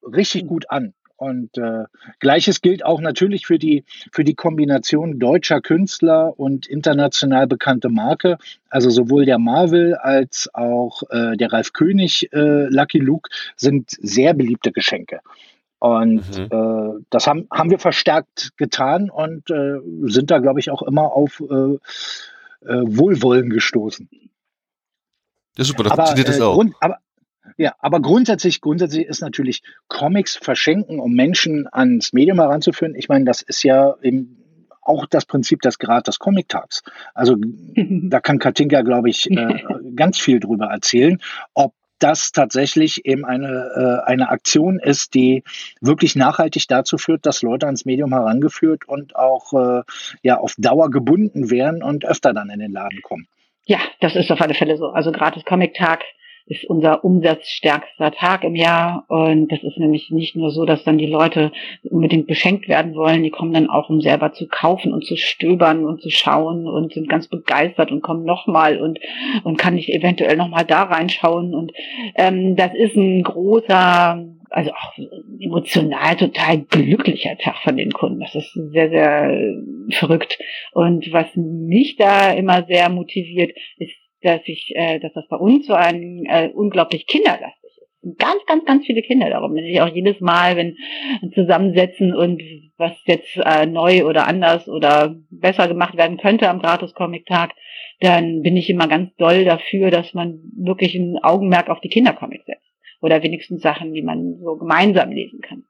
richtig gut an. Und äh, gleiches gilt auch natürlich für die, für die Kombination deutscher Künstler und international bekannte Marke. Also sowohl der Marvel als auch äh, der Ralf König äh, Lucky Luke sind sehr beliebte Geschenke. Und mhm. äh, das haben, haben wir verstärkt getan und äh, sind da, glaube ich, auch immer auf äh, äh, Wohlwollen gestoßen. Ja, super, das funktioniert das äh, auch. Grund, aber, ja, aber grundsätzlich, grundsätzlich ist natürlich Comics verschenken, um Menschen ans Medium heranzuführen. Ich meine, das ist ja eben auch das Prinzip des Grad Comic-Tags. Also <laughs> da kann Katinka, glaube ich, äh, ganz viel drüber erzählen, ob das tatsächlich eben eine, äh, eine Aktion ist, die wirklich nachhaltig dazu führt, dass Leute ans Medium herangeführt und auch äh, ja auf Dauer gebunden werden und öfter dann in den Laden kommen. Ja, das ist auf alle Fälle so. Also gratis Comic-Tag ist unser umsatzstärkster Tag im Jahr. Und das ist nämlich nicht nur so, dass dann die Leute unbedingt beschenkt werden wollen, die kommen dann auch, um selber zu kaufen und zu stöbern und zu schauen und sind ganz begeistert und kommen nochmal und, und kann ich eventuell nochmal da reinschauen. Und ähm, das ist ein großer also auch emotional total glücklicher Tag von den Kunden. Das ist sehr, sehr verrückt. Und was mich da immer sehr motiviert, ist dass ich, äh, dass das bei uns so ein äh, unglaublich kinderlastig ist. Ganz, ganz, ganz viele Kinder darum. Wenn ich auch jedes Mal, wenn zusammensetzen und was jetzt äh, neu oder anders oder besser gemacht werden könnte am Gratis-Comic-Tag, dann bin ich immer ganz doll dafür, dass man wirklich ein Augenmerk auf die Kindercomics setzt. Oder wenigstens Sachen, die man so gemeinsam lesen kann.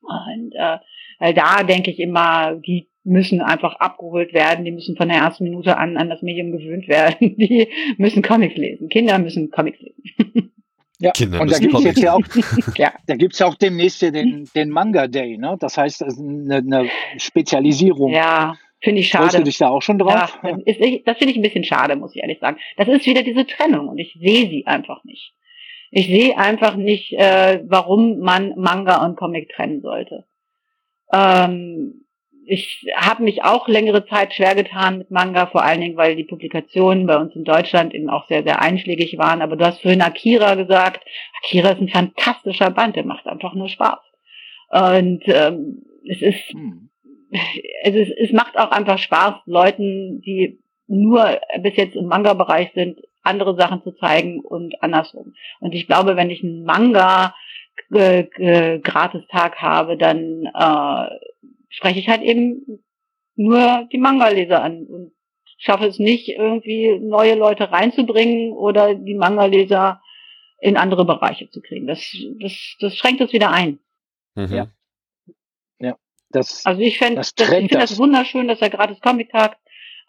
Und äh, weil da denke ich immer, die müssen einfach abgeholt werden, die müssen von der ersten Minute an an das Medium gewöhnt werden, <laughs> die müssen Comics lesen. Kinder müssen Comics lesen. Ja, Kinder und da gibt es jetzt ja auch, <laughs> ja, da gibt's ja auch demnächst hier den, den Manga Day, ne? Das heißt, das ist eine, eine Spezialisierung. Ja, finde ich schade. Freust du dich da auch schon drauf? Ja, das, das finde ich ein bisschen schade, muss ich ehrlich sagen. Das ist wieder diese Trennung und ich sehe sie einfach nicht. Ich sehe einfach nicht, äh, warum man Manga und Comic trennen sollte. Ähm, ich habe mich auch längere Zeit schwer getan mit Manga, vor allen Dingen, weil die Publikationen bei uns in Deutschland eben auch sehr, sehr einschlägig waren. Aber du hast vorhin Akira gesagt. Akira ist ein fantastischer Band, der macht einfach nur Spaß. Und ähm, es ist, hm. es ist, es macht auch einfach Spaß, Leuten, die nur bis jetzt im Manga-Bereich sind, andere Sachen zu zeigen und andersrum. Und ich glaube, wenn ich einen Manga äh, äh, Gratistag habe, dann äh, spreche ich halt eben nur die Manga-Leser an und schaffe es nicht, irgendwie neue Leute reinzubringen oder die Manga-Leser in andere Bereiche zu kriegen. Das, das, das schränkt es wieder ein. Mhm. Ja. Ja. Das, also ich fände das, das, ich find das wunderschön, dass der gratis Comic-Tag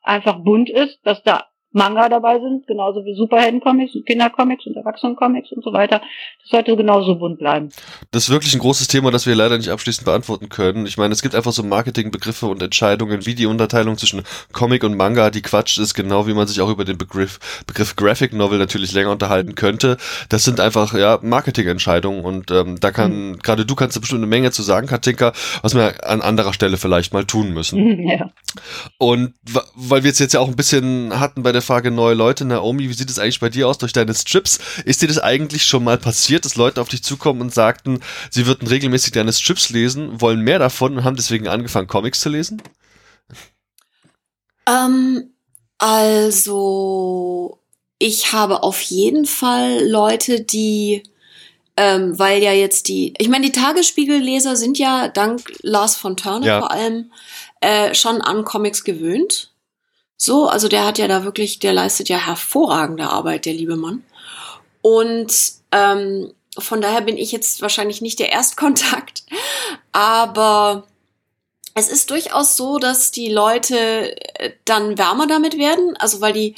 einfach bunt ist, dass da Manga dabei sind, genauso wie Superhelden-Comics und Kindercomics und Erwachsenen-Comics und so weiter. Das sollte genauso bunt bleiben. Das ist wirklich ein großes Thema, das wir leider nicht abschließend beantworten können. Ich meine, es gibt einfach so Marketingbegriffe und Entscheidungen, wie die Unterteilung zwischen Comic und Manga, die Quatsch ist, genau wie man sich auch über den Begriff, Begriff Graphic Novel natürlich länger unterhalten könnte. Das sind einfach, ja, Marketingentscheidungen und ähm, da kann, mhm. gerade du kannst da bestimmt eine Menge zu sagen, Katinka, was wir an anderer Stelle vielleicht mal tun müssen. <laughs> Ja. Und weil wir es jetzt ja auch ein bisschen hatten bei der Frage neue Leute. Naomi, wie sieht es eigentlich bei dir aus durch deine Strips? Ist dir das eigentlich schon mal passiert, dass Leute auf dich zukommen und sagten, sie würden regelmäßig deine Strips lesen, wollen mehr davon und haben deswegen angefangen, Comics zu lesen? Ähm, Also, ich habe auf jeden Fall Leute, die, ähm, weil ja jetzt die, ich meine, die Tagesspiegelleser sind ja dank Lars von Turner Ja. vor allem äh, schon an Comics gewöhnt. So, also der hat ja da wirklich, der leistet ja hervorragende Arbeit, der liebe Mann. Und ähm, von daher bin ich jetzt wahrscheinlich nicht der Erstkontakt, aber es ist durchaus so, dass die Leute äh, dann wärmer damit werden, also weil die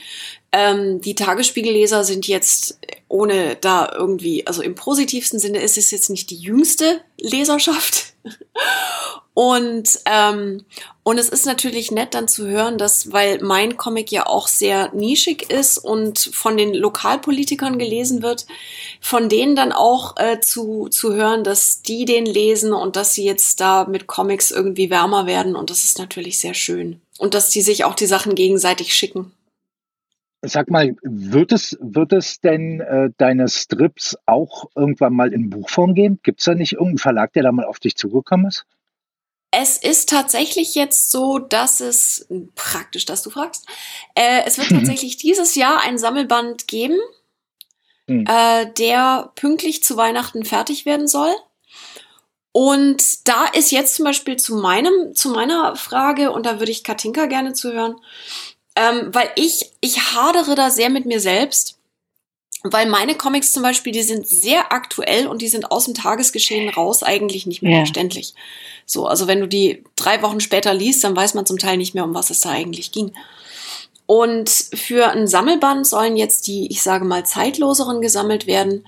ähm, die Tagesspiegelleser sind jetzt ohne da irgendwie, also im positivsten Sinne ist es jetzt nicht die jüngste Leserschaft. Und, ähm, und es ist natürlich nett dann zu hören, dass, weil mein Comic ja auch sehr nischig ist und von den Lokalpolitikern gelesen wird, von denen dann auch äh, zu, zu hören, dass die den lesen und dass sie jetzt da mit Comics irgendwie wärmer werden. Und das ist natürlich sehr schön. Und dass die sich auch die Sachen gegenseitig schicken. Sag mal, wird es, wird es denn äh, deine Strips auch irgendwann mal in Buchform gehen? Gibt es da nicht irgendeinen Verlag, der da mal auf dich zugekommen ist? Es ist tatsächlich jetzt so, dass es praktisch, dass du fragst. Äh, es wird tatsächlich dieses Jahr ein Sammelband geben, Hm. äh, der pünktlich zu Weihnachten fertig werden soll. Und da ist jetzt zum Beispiel zu meinem, zu meiner Frage, und da würde ich Katinka gerne zuhören, ähm, weil ich, ich hadere da sehr mit mir selbst, weil meine Comics zum Beispiel, die sind sehr aktuell und die sind aus dem Tagesgeschehen raus eigentlich nicht mehr Ja. verständlich. So, also wenn du die drei Wochen später liest, dann weiß man zum Teil nicht mehr, um was es da eigentlich ging. Und für ein Sammelband sollen jetzt die, ich sage mal, zeitloseren gesammelt werden.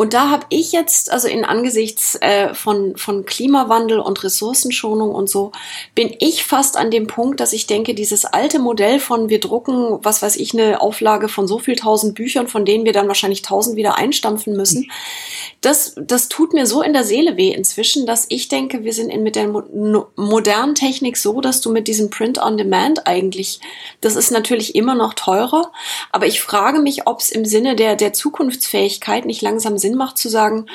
Und da habe ich jetzt, also in angesichts äh, von, von Klimawandel und Ressourcenschonung und so, bin ich fast an dem Punkt, dass ich denke, dieses alte Modell von wir drucken, was weiß ich, eine Auflage von so viel tausend Büchern, von denen wir dann wahrscheinlich tausend wieder einstampfen müssen, das, das tut mir so in der Seele weh inzwischen, dass ich denke, wir sind in, mit der mo modernen Technik so, dass du mit diesem Print on Demand eigentlich, das ist natürlich immer noch teurer, aber ich frage mich, ob es im Sinne der, der Zukunftsfähigkeit nicht langsam Sinn macht zu sagen,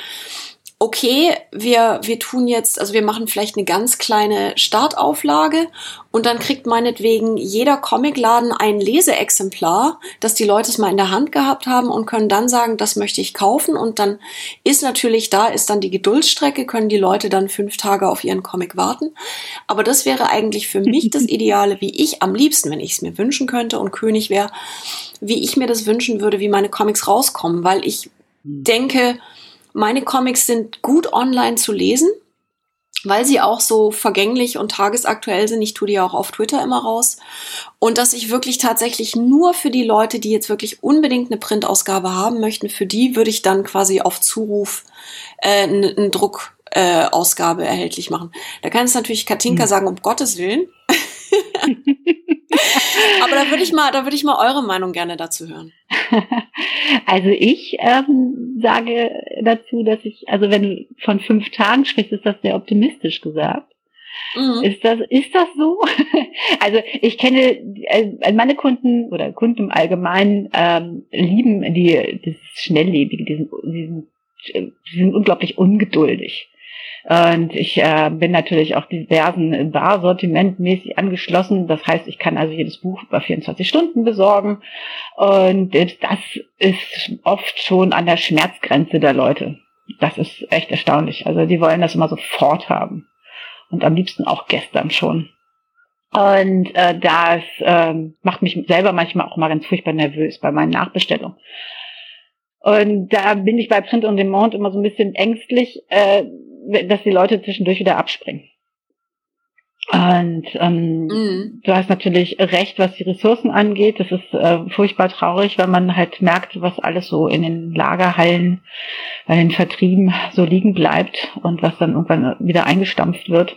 okay, wir, wir tun jetzt, also wir machen vielleicht eine ganz kleine Startauflage und dann kriegt meinetwegen jeder Comicladen ein Leseexemplar, dass die Leute es mal in der Hand gehabt haben und können dann sagen, das möchte ich kaufen und dann ist natürlich da, ist dann die Geduldsstrecke, können die Leute dann fünf Tage auf ihren Comic warten. Aber das wäre eigentlich für mich das <laughs> Ideale, wie ich am liebsten, wenn ich es mir wünschen könnte und König wäre, wie ich mir das wünschen würde, wie meine Comics rauskommen, weil ich denke, meine Comics sind gut online zu lesen, weil sie auch so vergänglich und tagesaktuell sind. Ich tue die auch auf Twitter immer raus. Und dass ich wirklich tatsächlich nur für die Leute, die jetzt wirklich unbedingt eine Printausgabe haben möchten, für die würde ich dann quasi auf Zuruf äh, eine, eine Druckausgabe äh, Ausgabe erhältlich machen. Da kann es natürlich Katinka Hm. sagen, um Gottes Willen. <laughs> Aber da würde ich mal, da würde ich mal eure Meinung gerne dazu hören. <laughs> Also ich ähm, sage dazu, dass ich, also wenn du von fünf Tagen sprichst, ist das sehr optimistisch gesagt. Mhm. Ist das, ist das so? <laughs> Also ich kenne äh, meine Kunden oder Kunden im Allgemeinen ähm, lieben die dieses Schnelllebige, diesen, diesen, äh, die sind unglaublich ungeduldig. Und ich äh, bin natürlich auch diversen Barsortiment mäßig angeschlossen. Das heißt, ich kann also jedes Buch über 24 Stunden besorgen. Und das ist oft schon an der Schmerzgrenze der Leute. Das ist echt erstaunlich. Also die wollen das immer sofort haben. Und am liebsten auch gestern schon. Und äh, das ähm, macht mich selber manchmal auch mal ganz furchtbar nervös bei meinen Nachbestellungen. Und da bin ich bei Print on Demand immer so ein bisschen ängstlich, äh, dass die Leute zwischendurch wieder abspringen. Und ähm, Mhm. du hast natürlich recht, was die Ressourcen angeht. Das ist äh, furchtbar traurig, wenn man halt merkt, was alles so in den Lagerhallen, bei den Vertrieben so liegen bleibt und was dann irgendwann wieder eingestampft wird.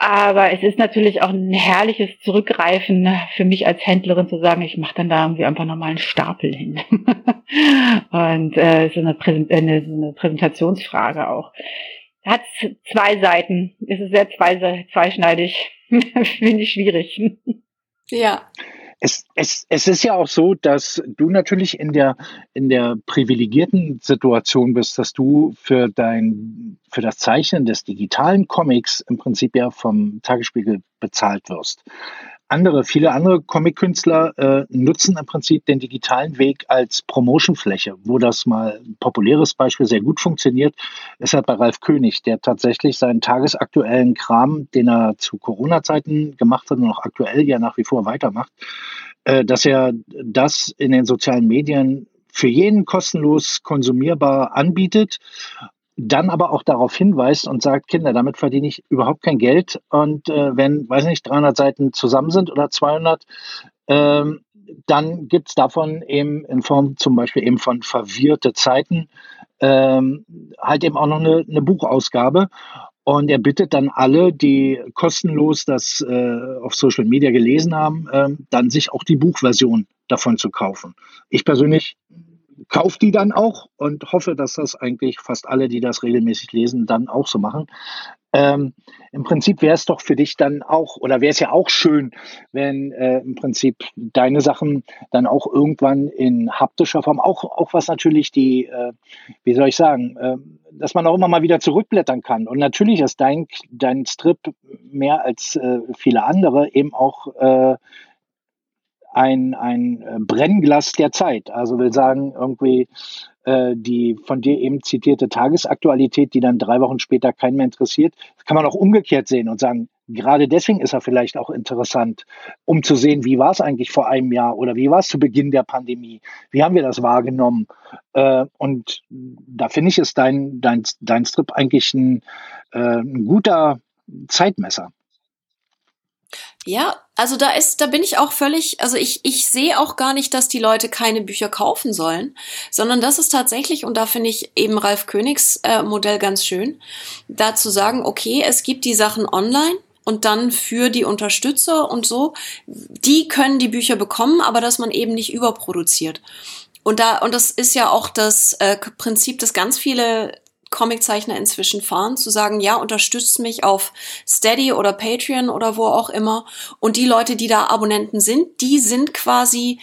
Aber es ist natürlich auch ein herrliches Zurückgreifen für mich als Händlerin zu sagen, ich mache dann da irgendwie einfach nochmal einen Stapel hin. <laughs> und äh, ist eine, Präsent eine, so eine Präsentationsfrage auch. Hat zwei Seiten, es ist sehr zwei, zweischneidig, <laughs> finde ich schwierig. Ja. Es, es, es ist ja auch so, dass du natürlich in der, in der privilegierten Situation bist, dass du für dein, für das Zeichnen des digitalen Comics im Prinzip ja vom Tagesspiegel bezahlt wirst. Andere, viele andere Comic-Künstler äh, nutzen im Prinzip den digitalen Weg als Promotionfläche. Wo das mal ein populäres Beispiel sehr gut funktioniert, ist halt bei Ralf König, der tatsächlich seinen tagesaktuellen Kram, den er zu Corona-Zeiten gemacht hat und noch aktuell ja nach wie vor weitermacht, äh, dass er das in den sozialen Medien für jeden kostenlos konsumierbar anbietet dann aber auch darauf hinweist und sagt, Kinder, damit verdiene ich überhaupt kein Geld. Und äh, wenn, weiß nicht, 300 Seiten zusammen sind oder 200, ähm, dann gibt's davon eben in Form zum Beispiel eben von verwirrte Zeiten ähm, halt eben auch noch eine, eine Buchausgabe. Und er bittet dann alle, die kostenlos das äh, auf Social Media gelesen haben, äh, dann sich auch die Buchversion davon zu kaufen. Ich persönlich kaufe die dann auch und hoffe, dass das eigentlich fast alle, die das regelmäßig lesen, dann auch so machen. Ähm, Im Prinzip wäre es doch für dich dann auch, oder wäre es ja auch schön, wenn äh, im Prinzip deine Sachen dann auch irgendwann in haptischer Form, auch, auch was natürlich die, äh, wie soll ich sagen, äh, dass man auch immer mal wieder zurückblättern kann. Und natürlich ist dein, dein Strip mehr als äh, viele andere eben auch äh, ein, ein äh, Brennglas der Zeit. Also will sagen, irgendwie äh, die von dir eben zitierte Tagesaktualität, die dann drei Wochen später keinen mehr interessiert, kann man auch umgekehrt sehen und sagen, gerade deswegen ist er vielleicht auch interessant, um zu sehen, wie war es eigentlich vor einem Jahr oder wie war es zu Beginn der Pandemie, wie haben wir das wahrgenommen. Äh, und da finde ich, ist dein, dein, dein Strip eigentlich ein, äh, ein guter Zeitmesser. Ja, also da ist, da bin ich auch völlig, also ich, ich sehe auch gar nicht, dass die Leute keine Bücher kaufen sollen, sondern das ist tatsächlich, und da finde ich eben Ralf Königs äh, Modell ganz schön, da zu sagen, okay, es gibt die Sachen online, und dann für die Unterstützer und so, die können die Bücher bekommen, aber dass man eben nicht überproduziert. Und da, und das ist ja auch das äh, Prinzip, das ganz viele Comiczeichner inzwischen fahren, zu sagen, ja, unterstützt mich auf Steady oder Patreon oder wo auch immer. Und die Leute, die da Abonnenten sind, die sind quasi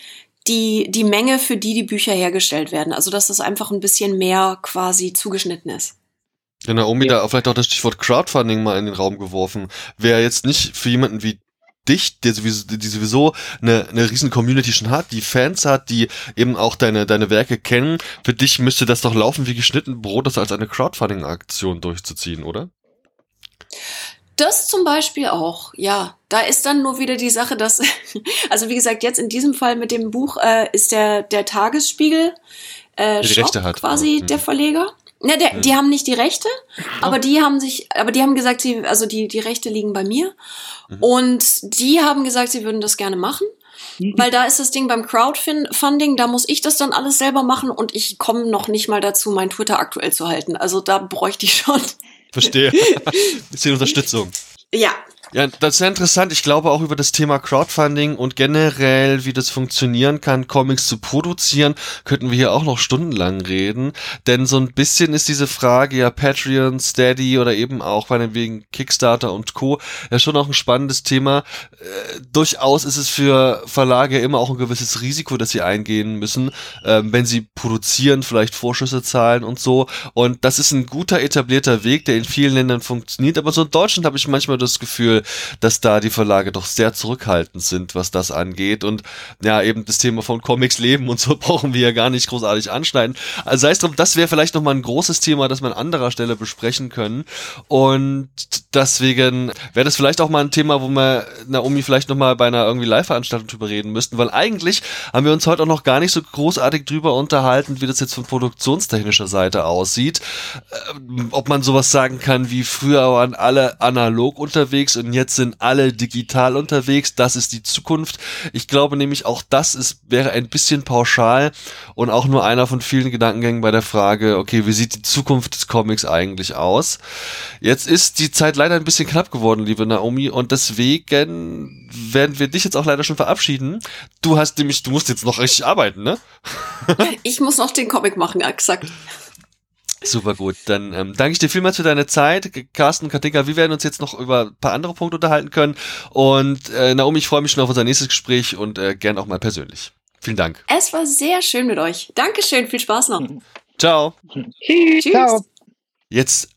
die, die Menge, für die die Bücher hergestellt werden. Also, dass das einfach ein bisschen mehr quasi zugeschnitten ist. Ja, Naomi, ja. da vielleicht auch das Stichwort Crowdfunding mal in den Raum geworfen. Wäre jetzt nicht für jemanden wie dich, der sowieso, die sowieso eine, eine riesen Community schon hat, die Fans hat, die eben auch deine, deine Werke kennen, für dich müsste das doch laufen wie geschnitten Brot, das als eine Crowdfunding-Aktion durchzuziehen, oder? Das zum Beispiel auch, ja. Da ist dann nur wieder die Sache, dass, <laughs> also wie gesagt, jetzt in diesem Fall mit dem Buch äh, ist der, der Tagesspiegel äh, hat. quasi mhm. der Verleger. Ne, der, hm. die haben nicht die Rechte, aber die haben sich, aber die haben gesagt, sie, also die, die Rechte liegen bei mir. Mhm. Und die haben gesagt, sie würden das gerne machen. Mhm. Weil da ist das Ding beim Crowdfunding, da muss ich das dann alles selber machen und ich komme noch nicht mal dazu, mein Twitter aktuell zu halten. Also da bräuchte ich schon. Verstehe. <laughs> Bisschen Unterstützung. Ja, ja, das ist sehr interessant. Ich glaube auch über das Thema Crowdfunding und generell, wie das funktionieren kann, Comics zu produzieren, könnten wir hier auch noch stundenlang reden. Denn so ein bisschen ist diese Frage ja Patreon, Steady oder eben auch bei wegen Kickstarter und Co. ja schon auch ein spannendes Thema. Äh, durchaus ist es für Verlage immer auch ein gewisses Risiko, das sie eingehen müssen, äh, wenn sie produzieren, vielleicht Vorschüsse zahlen und so. Und das ist ein guter etablierter Weg, der in vielen Ländern funktioniert. Aber so in Deutschland habe ich manchmal das Gefühl, dass da die Verlage doch sehr zurückhaltend sind, was das angeht. Und ja, eben das Thema von Comics leben und so <laughs> brauchen wir ja gar nicht großartig anschneiden. Also sei es drum, das wäre vielleicht nochmal ein großes Thema, das wir an anderer Stelle besprechen können. Und deswegen wäre das vielleicht auch mal ein Thema, wo wir Naomi vielleicht nochmal bei einer irgendwie Live-Veranstaltung drüber reden müssten, weil eigentlich haben wir uns heute auch noch gar nicht so großartig drüber unterhalten, wie das jetzt von produktionstechnischer Seite aussieht. Ähm, ob man sowas sagen kann, wie früher waren alle analog unterwegs und jetzt sind alle digital unterwegs, das ist die Zukunft. Ich glaube nämlich auch das ist, wäre ein bisschen pauschal und auch nur einer von vielen Gedankengängen bei der Frage, okay, wie sieht die Zukunft des Comics eigentlich aus? Jetzt ist die Zeit leider ein bisschen knapp geworden, liebe Naomi, und deswegen werden wir dich jetzt auch leider schon verabschieden. Du hast nämlich, du musst jetzt noch richtig arbeiten, ne? ich muss noch den Comic machen, exakt. Super gut. Dann ähm, danke ich dir vielmals für deine Zeit. Carsten, Katinka, wir werden uns jetzt noch über ein paar andere Punkte unterhalten können. Und äh, Naomi, ich freue mich schon auf unser nächstes Gespräch und äh, gern auch mal persönlich. Vielen Dank. Es war sehr schön mit euch. Dankeschön, viel Spaß noch. Ciao. Tschüss. Ciao. Jetzt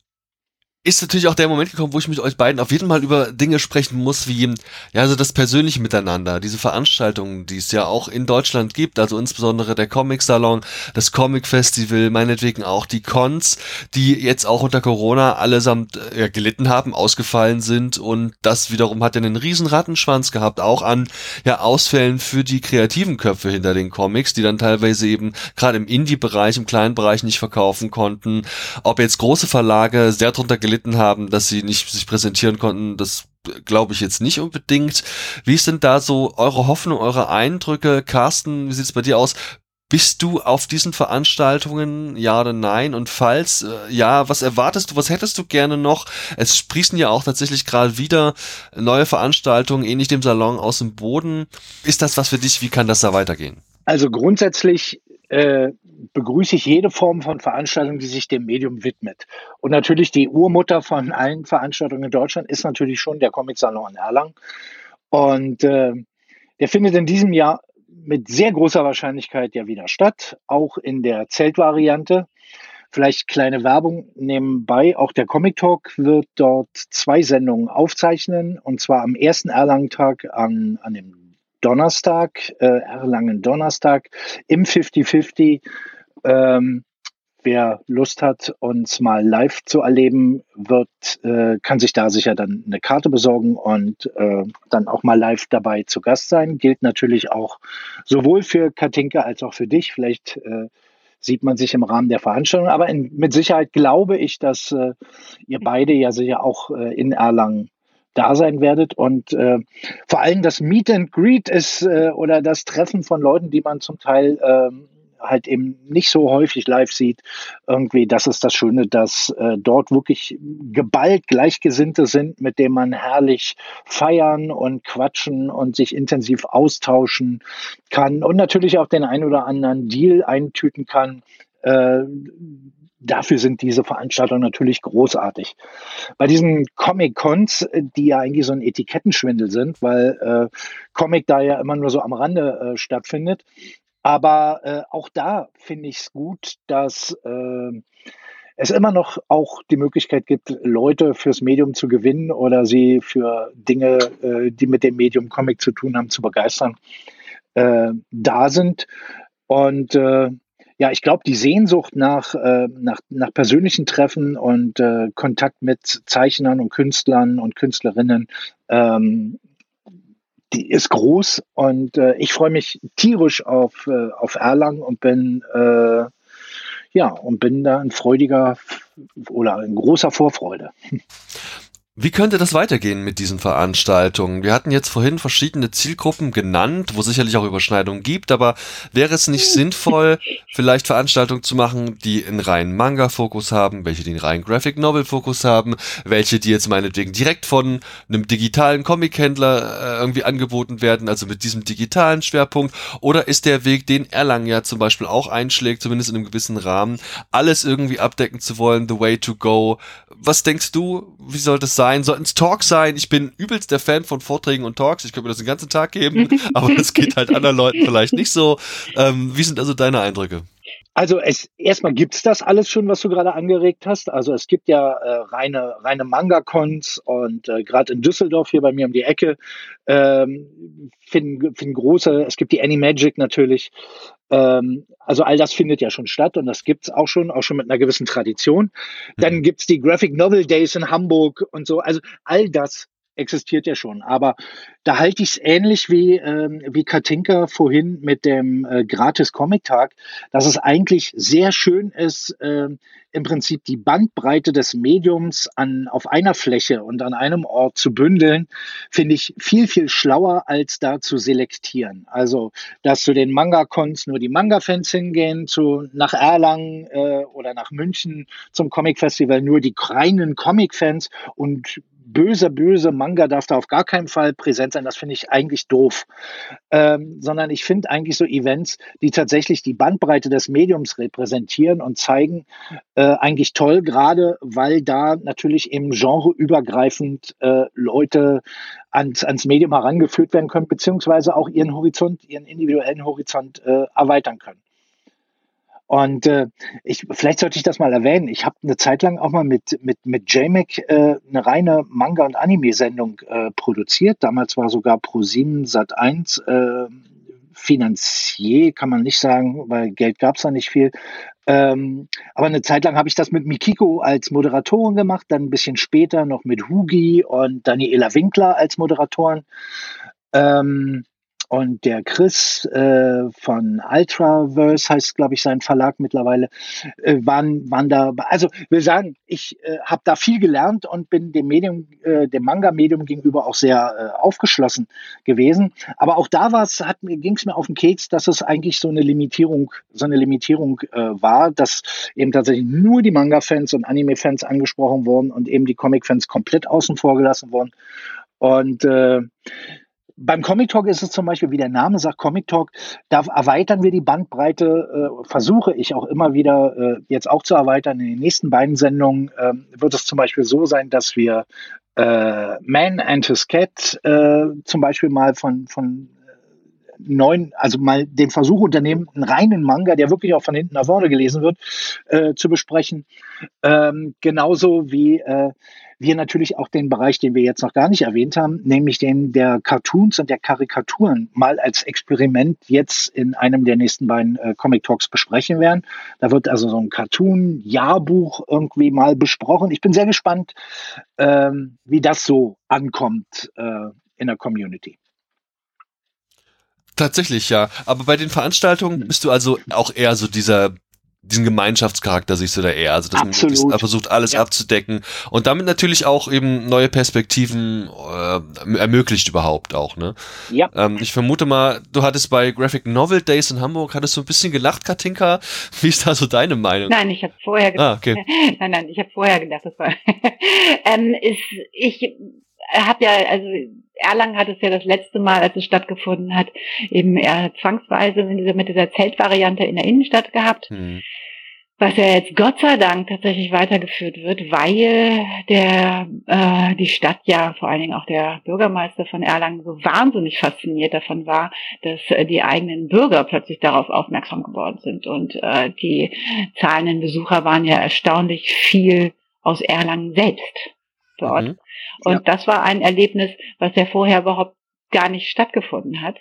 ist natürlich auch der Moment gekommen, wo ich mit euch beiden auf jeden Fall über Dinge sprechen muss, wie ja, also das persönliche Miteinander, diese Veranstaltungen, die es ja auch in Deutschland gibt, also insbesondere der Comic Salon, das Comic Festival, meinetwegen auch die Cons, die jetzt auch unter Corona allesamt äh, gelitten haben, ausgefallen sind und das wiederum hat ja einen riesen Rattenschwanz gehabt, auch an ja Ausfällen für die kreativen Köpfe hinter den Comics, die dann teilweise eben gerade im Indie-Bereich, im kleinen Bereich nicht verkaufen konnten. Ob jetzt große Verlage sehr drunter gelitten gelitten haben, dass sie nicht sich präsentieren konnten, das glaube ich jetzt nicht unbedingt. Wie denn da so eure Hoffnung, eure Eindrücke? Carsten, wie sieht es bei dir aus? Bist du auf diesen Veranstaltungen, ja oder nein? Und falls, äh, ja, was erwartest du, was hättest du gerne noch? Es sprießen ja auch tatsächlich gerade wieder neue Veranstaltungen, ähnlich dem Salon aus dem Boden. Ist das was für dich? Wie kann das da weitergehen? Also grundsätzlich äh, begrüße ich jede Form von Veranstaltung, die sich dem Medium widmet. Und natürlich die Urmutter von allen Veranstaltungen in Deutschland ist natürlich schon der Comic Salon in Erlangen. Und äh, der findet in diesem Jahr mit sehr großer Wahrscheinlichkeit ja wieder statt, auch in der Zeltvariante. Vielleicht kleine Werbung nebenbei. Auch der Comic Talk wird dort zwei Sendungen aufzeichnen. Und zwar am ersten Erlangen-Tag an, an dem Donnerstag, äh, Erlangen Donnerstag im 50-50. Ähm, wer Lust hat, uns mal live zu erleben, wird, äh, kann sich da sicher dann eine Karte besorgen und äh, dann auch mal live dabei zu Gast sein. Gilt natürlich auch sowohl für Katinka als auch für dich. Vielleicht äh, sieht man sich im Rahmen der Veranstaltung. Aber in, mit Sicherheit glaube ich, dass äh, ihr beide ja sicher auch äh, in Erlangen da sein werdet. Und äh, vor allem das Meet and Greet ist äh, oder das Treffen von Leuten, die man zum Teil äh, halt eben nicht so häufig live sieht. Irgendwie, das ist das Schöne, dass äh, dort wirklich geballt Gleichgesinnte sind, mit denen man herrlich feiern und quatschen und sich intensiv austauschen kann und natürlich auch den ein oder anderen Deal eintüten kann. Äh, dafür sind diese Veranstaltungen natürlich großartig. Bei diesen Comic-Cons, die ja eigentlich so ein Etikettenschwindel sind, weil äh, Comic da ja immer nur so am Rande äh, stattfindet. Aber äh, auch da finde ich es gut, dass äh, es immer noch auch die Möglichkeit gibt, Leute fürs Medium zu gewinnen oder sie für Dinge, äh, die mit dem Medium Comic zu tun haben, zu begeistern, da sind. Und ja, ich glaube, die Sehnsucht nach, äh, nach, nach persönlichen Treffen und äh, Kontakt mit Zeichnern und Künstlern und Künstlerinnen, ähm, die ist groß und äh, ich freue mich tierisch auf, äh, auf Erlangen und bin äh, ja und bin da ein freudiger oder ein großer Vorfreude. <laughs> Wie könnte das weitergehen mit diesen Veranstaltungen? Wir hatten jetzt vorhin verschiedene Zielgruppen genannt, wo sicherlich auch Überschneidungen gibt, aber wäre es nicht sinnvoll, vielleicht Veranstaltungen zu machen, die einen reinen Manga-Fokus haben, welche einen reinen Graphic-Novel-Fokus haben, welche die jetzt meinetwegen direkt von einem digitalen Comic-Händler äh, irgendwie angeboten werden, also mit diesem digitalen Schwerpunkt? Oder ist der Weg, den Erlangen ja zum Beispiel auch einschlägt, zumindest in einem gewissen Rahmen, alles irgendwie abdecken zu wollen, the way to go? Was denkst du, wie soll das sein? Sein, sollten es Talks sein. Ich bin übelst der Fan von Vorträgen und Talks. Ich könnte mir das den ganzen Tag geben, aber das geht halt anderen Leuten <laughs> vielleicht nicht so. Ähm, wie sind also deine Eindrücke? Also es erstmal gibt's das alles schon, was du gerade angeregt hast. Also es gibt ja äh, reine reine Manga-Cons und äh, gerade in Düsseldorf hier bei mir um die Ecke ähm, finden, finden große. Es gibt die Animagic natürlich. Ähm, also all das findet ja schon statt und das gibt's auch schon, auch schon mit einer gewissen Tradition. Dann mhm. gibt's die Graphic Novel Days in Hamburg und so. Also all das existiert ja schon. Aber da halte ich es ähnlich wie, ähm, wie Katinka vorhin mit dem äh, Gratis-Comic-Tag, dass es eigentlich sehr schön ist, äh, im Prinzip die Bandbreite des Mediums an, auf einer Fläche und an einem Ort zu bündeln, finde ich viel, viel schlauer, als da zu selektieren. Also, dass zu den Manga-Cons nur die Manga-Fans hingehen, zu, nach Erlangen äh, oder nach München zum Comic-Festival nur die reinen Comic-Fans und böse, böse Manga darf da auf gar keinen Fall präsent sein. Das finde ich eigentlich doof. Ähm, sondern ich finde eigentlich so Events, die tatsächlich die Bandbreite des Mediums repräsentieren und zeigen, äh, eigentlich toll, gerade weil da natürlich im Genre übergreifend äh, Leute ans, ans Medium herangeführt werden können, beziehungsweise auch ihren Horizont, ihren individuellen Horizont äh, erweitern können. Und äh, ich, vielleicht sollte ich das mal erwähnen. Ich habe eine Zeit lang auch mal mit, mit, mit JMac äh, eine reine Manga- und Anime-Sendung äh, produziert. Damals war sogar Pro7 Sat 1 äh, Finanzier, kann man nicht sagen, weil Geld gab es da nicht viel. Ähm, aber eine Zeit lang habe ich das mit Mikiko als Moderatorin gemacht, dann ein bisschen später noch mit Hugi und Daniela Winkler als Moderatoren. Ähm, und der Chris äh, von Ultraverse heißt, glaube ich, sein Verlag mittlerweile, äh, waren, waren da. Also will sagen, ich äh, habe da viel gelernt und bin dem Medium, äh, dem Manga-Medium gegenüber auch sehr äh, aufgeschlossen gewesen. Aber auch da ging es mir auf den Keks, dass es eigentlich so eine Limitierung, so eine Limitierung äh, war, dass eben tatsächlich nur die Manga-Fans und Anime-Fans angesprochen wurden und eben die Comic-Fans komplett außen vor gelassen wurden. Und äh, beim Comic Talk ist es zum Beispiel, wie der Name sagt, Comic Talk, da erweitern wir die Bandbreite, äh, versuche ich auch immer wieder äh, jetzt auch zu erweitern. In den nächsten beiden Sendungen äh, wird es zum Beispiel so sein, dass wir äh, Man and His Cat äh, zum Beispiel mal von, von neun, also mal den Versuch unternehmen, einen reinen Manga, der wirklich auch von hinten nach vorne gelesen wird, äh, zu besprechen. Ähm, genauso wie äh, wir natürlich auch den Bereich, den wir jetzt noch gar nicht erwähnt haben, nämlich den der Cartoons und der Karikaturen mal als Experiment jetzt in einem der nächsten beiden äh, Comic Talks besprechen werden. Da wird also so ein Cartoon-Jahrbuch irgendwie mal besprochen. Ich bin sehr gespannt, ähm, wie das so ankommt äh, in der Community. Tatsächlich, ja. Aber bei den Veranstaltungen hm. bist du also auch eher so dieser diesen Gemeinschaftscharakter siehst du da eher. Also dass Absolut. man versucht, alles ja. abzudecken und damit natürlich auch eben neue Perspektiven äh, ermöglicht überhaupt auch. Ne? Ja. Ähm, ich vermute mal, du hattest bei Graphic Novel Days in Hamburg, hattest du ein bisschen gelacht, Katinka. <laughs> Wie ist da so deine Meinung? Nein, ich habe vorher gedacht. Ah, okay. <laughs> nein, nein, ich habe vorher gedacht, das war. <laughs> ähm, ist, ich habe ja, also Erlangen hat es ja das letzte Mal, als es stattgefunden hat, eben eher zwangsweise mit dieser Zeltvariante in der Innenstadt gehabt. Hm. Was ja jetzt Gott sei Dank tatsächlich weitergeführt wird, weil der äh, die Stadt ja vor allen Dingen auch der Bürgermeister von Erlangen so wahnsinnig fasziniert davon war, dass äh, die eigenen Bürger plötzlich darauf aufmerksam geworden sind und äh, die zahlenden Besucher waren ja erstaunlich viel aus Erlangen selbst dort. Mhm. Und ja. das war ein Erlebnis, was ja vorher überhaupt gar nicht stattgefunden hat.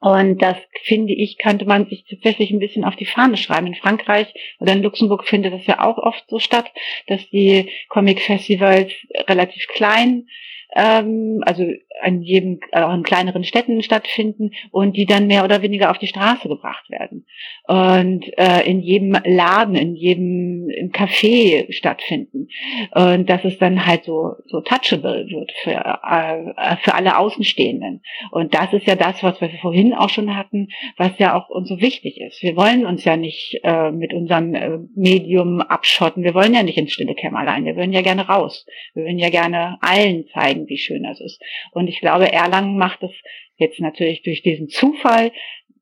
Und das finde ich, könnte man sich tatsächlich ein bisschen auf die Fahne schreiben. In Frankreich oder in Luxemburg findet das ja auch oft so statt, dass die Comic-Festivals relativ klein ähm, also an jedem, auch in kleineren Städten stattfinden und die dann mehr oder weniger auf die Straße gebracht werden und äh, in jedem Laden, in jedem im Café stattfinden und dass es dann halt so so touchable wird für äh, für alle Außenstehenden und das ist ja das, was wir vorhin auch schon hatten, was ja auch uns so wichtig ist. Wir wollen uns ja nicht äh, mit unserem äh, Medium abschotten. Wir wollen ja nicht ins stille Kämmerlein. Wir würden ja gerne raus. Wir würden ja gerne allen zeigen, wie schön das ist. Und glaube, Erlangen macht es jetzt natürlich durch diesen Zufall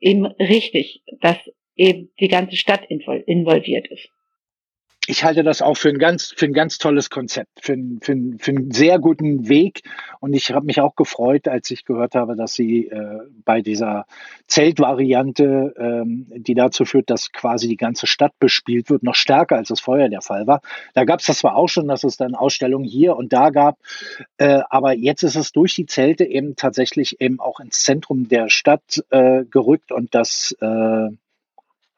eben richtig, dass eben die ganze Stadt involviert ist ich halte das auch für ein ganz, für ein ganz tolles Konzept, für, ein, für, ein, für einen sehr guten Weg. Und ich habe mich auch gefreut, als ich gehört habe, dass Sie äh, bei dieser Zeltvariante, ähm, die dazu führt, dass quasi die ganze Stadt bespielt wird, noch stärker als es vorher der Fall war. Da gab es das zwar auch schon, dass es dann Ausstellungen hier und da gab, äh, aber jetzt ist es durch die Zelte eben tatsächlich eben auch ins Zentrum der Stadt äh, gerückt und das äh,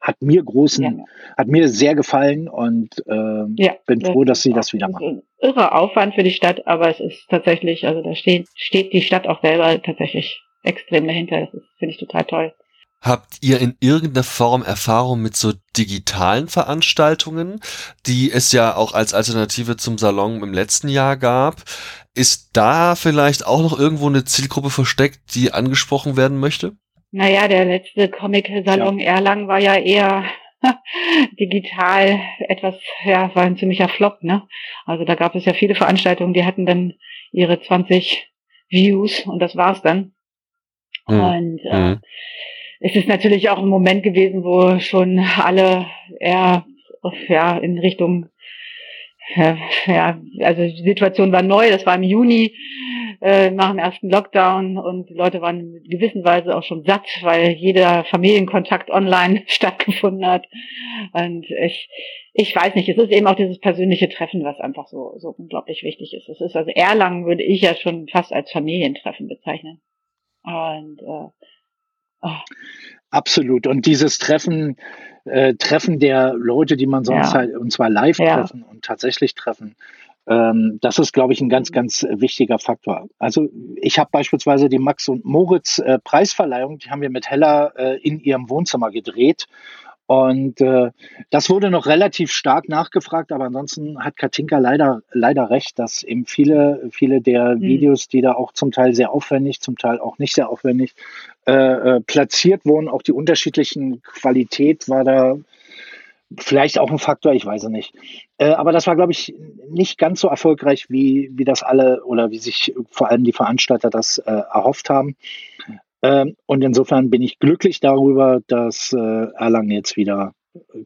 hat mir großen, ja. hat mir sehr gefallen und äh, ja, bin froh, dass sie das wieder machen. Irrer Aufwand für die Stadt, aber es ist tatsächlich, also da steht, steht die Stadt auch selber tatsächlich extrem dahinter. Das finde ich total toll. Habt ihr in irgendeiner Form Erfahrung mit so digitalen Veranstaltungen, die es ja auch als Alternative zum Salon im letzten Jahr gab? Ist da vielleicht auch noch irgendwo eine Zielgruppe versteckt, die angesprochen werden möchte? Naja, der letzte Comic-Salon ja. Erlangen war ja eher <laughs> digital etwas, ja, war ein ziemlicher Flop, ne? Also da gab es ja viele Veranstaltungen, die hatten dann ihre 20 Views und das war's dann. Mhm. Und äh, mhm. es ist natürlich auch ein Moment gewesen, wo schon alle eher ja, in Richtung ja, also die Situation war neu, das war im Juni äh, nach dem ersten Lockdown und die Leute waren in gewisser Weise auch schon satt, weil jeder Familienkontakt online <laughs> stattgefunden hat. Und ich, ich weiß nicht, es ist eben auch dieses persönliche Treffen, was einfach so, so unglaublich wichtig ist. Es ist also Erlangen würde ich ja schon fast als Familientreffen bezeichnen. Und äh, oh. Absolut. Und dieses Treffen, äh, Treffen der Leute, die man sonst ja. halt, und zwar live ja. treffen und tatsächlich treffen, ähm, das ist, glaube ich, ein ganz, ganz wichtiger Faktor. Also ich habe beispielsweise die Max und Moritz äh, Preisverleihung, die haben wir mit Hella äh, in ihrem Wohnzimmer gedreht. Und äh, das wurde noch relativ stark nachgefragt, aber ansonsten hat Katinka leider, leider recht, dass eben viele, viele der mhm. Videos, die da auch zum Teil sehr aufwendig, zum Teil auch nicht sehr aufwendig äh, äh, platziert wurden, auch die unterschiedlichen Qualität war da vielleicht auch ein Faktor, ich weiß es nicht. Äh, aber das war, glaube ich, nicht ganz so erfolgreich, wie, wie das alle oder wie sich vor allem die Veranstalter das äh, erhofft haben. Ähm, und insofern bin ich glücklich darüber, dass äh, Erlangen jetzt wieder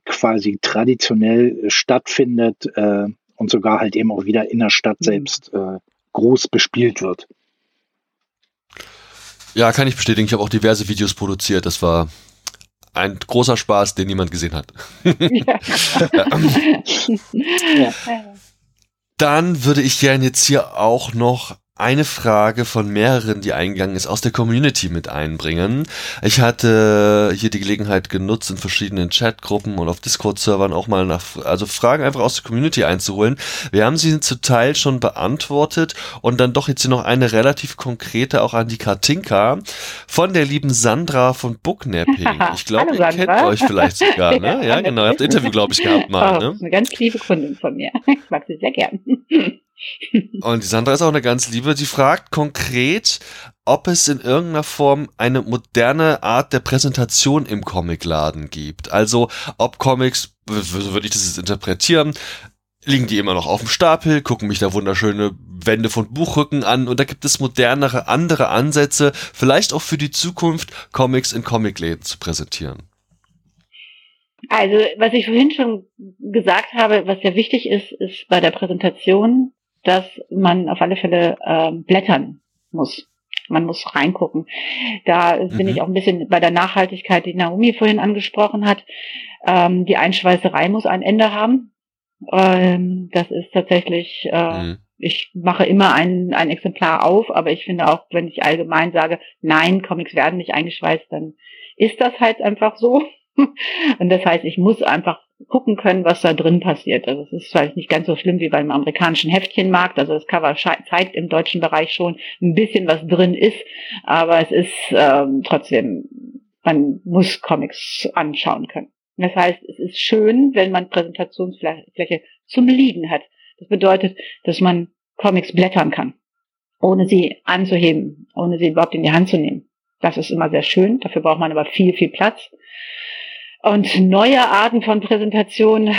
quasi traditionell stattfindet äh, und sogar halt eben auch wieder in der Stadt mhm. selbst äh, groß bespielt wird. Ja, kann ich bestätigen. Ich habe auch diverse Videos produziert. Das war ein großer Spaß, den niemand gesehen hat. <laughs> <laughs> Ja. Dann würde ich gerne jetzt hier auch noch eine Frage von mehreren, die eingegangen ist, aus der Community mit einbringen. Ich hatte hier die Gelegenheit genutzt, in verschiedenen Chatgruppen und auf Discord-Servern auch mal nach, also Fragen einfach aus der Community einzuholen. Wir haben sie zu Teil schon beantwortet und dann doch jetzt hier noch eine relativ konkrete auch an die Katinka von der lieben Sandra von Booknapping. <laughs> Ich glaube, ihr kennt euch vielleicht sogar, ne? <laughs> Ja, genau. Ihr habt Interview, glaube ich, gehabt mal, oh, ne? Eine ganz liebe Kundin von mir. <laughs> Ich mag sie sehr gern. Und die Sandra ist auch eine ganz liebe. Die fragt konkret, ob es in irgendeiner Form eine moderne Art der Präsentation im Comicladen gibt. Also, ob Comics, so würde ich das jetzt interpretieren, liegen die immer noch auf dem Stapel, gucken mich da wunderschöne Wände von Buchrücken an und da gibt es modernere, andere Ansätze, vielleicht auch für die Zukunft, Comics in Comicläden zu präsentieren. Also, was ich vorhin schon gesagt habe, was sehr wichtig ist, ist bei der Präsentation dass man auf alle Fälle äh, blättern muss. Man muss reingucken. Da mhm. bin ich auch ein bisschen bei der Nachhaltigkeit, die Naomi vorhin angesprochen hat. Ähm, die Einschweißerei muss ein Ende haben. Ähm, das ist tatsächlich, äh, mhm. ich mache immer ein, ein Exemplar auf, aber ich finde auch, wenn ich allgemein sage, nein, Comics werden nicht eingeschweißt, dann ist das halt einfach so. <laughs> Und das heißt, ich muss einfach gucken können, was da drin passiert. Also es ist vielleicht nicht ganz so schlimm wie beim amerikanischen Heftchenmarkt. Also das Cover zeigt im deutschen Bereich schon ein bisschen, was drin ist, aber es ist ähm, trotzdem, man muss Comics anschauen können. Das heißt, es ist schön, wenn man Präsentationsfläche zum Liegen hat. Das bedeutet, dass man Comics blättern kann, ohne sie anzuheben, ohne sie überhaupt in die Hand zu nehmen. Das ist immer sehr schön. Dafür braucht man aber viel, viel Platz. Und neue Arten von Präsentation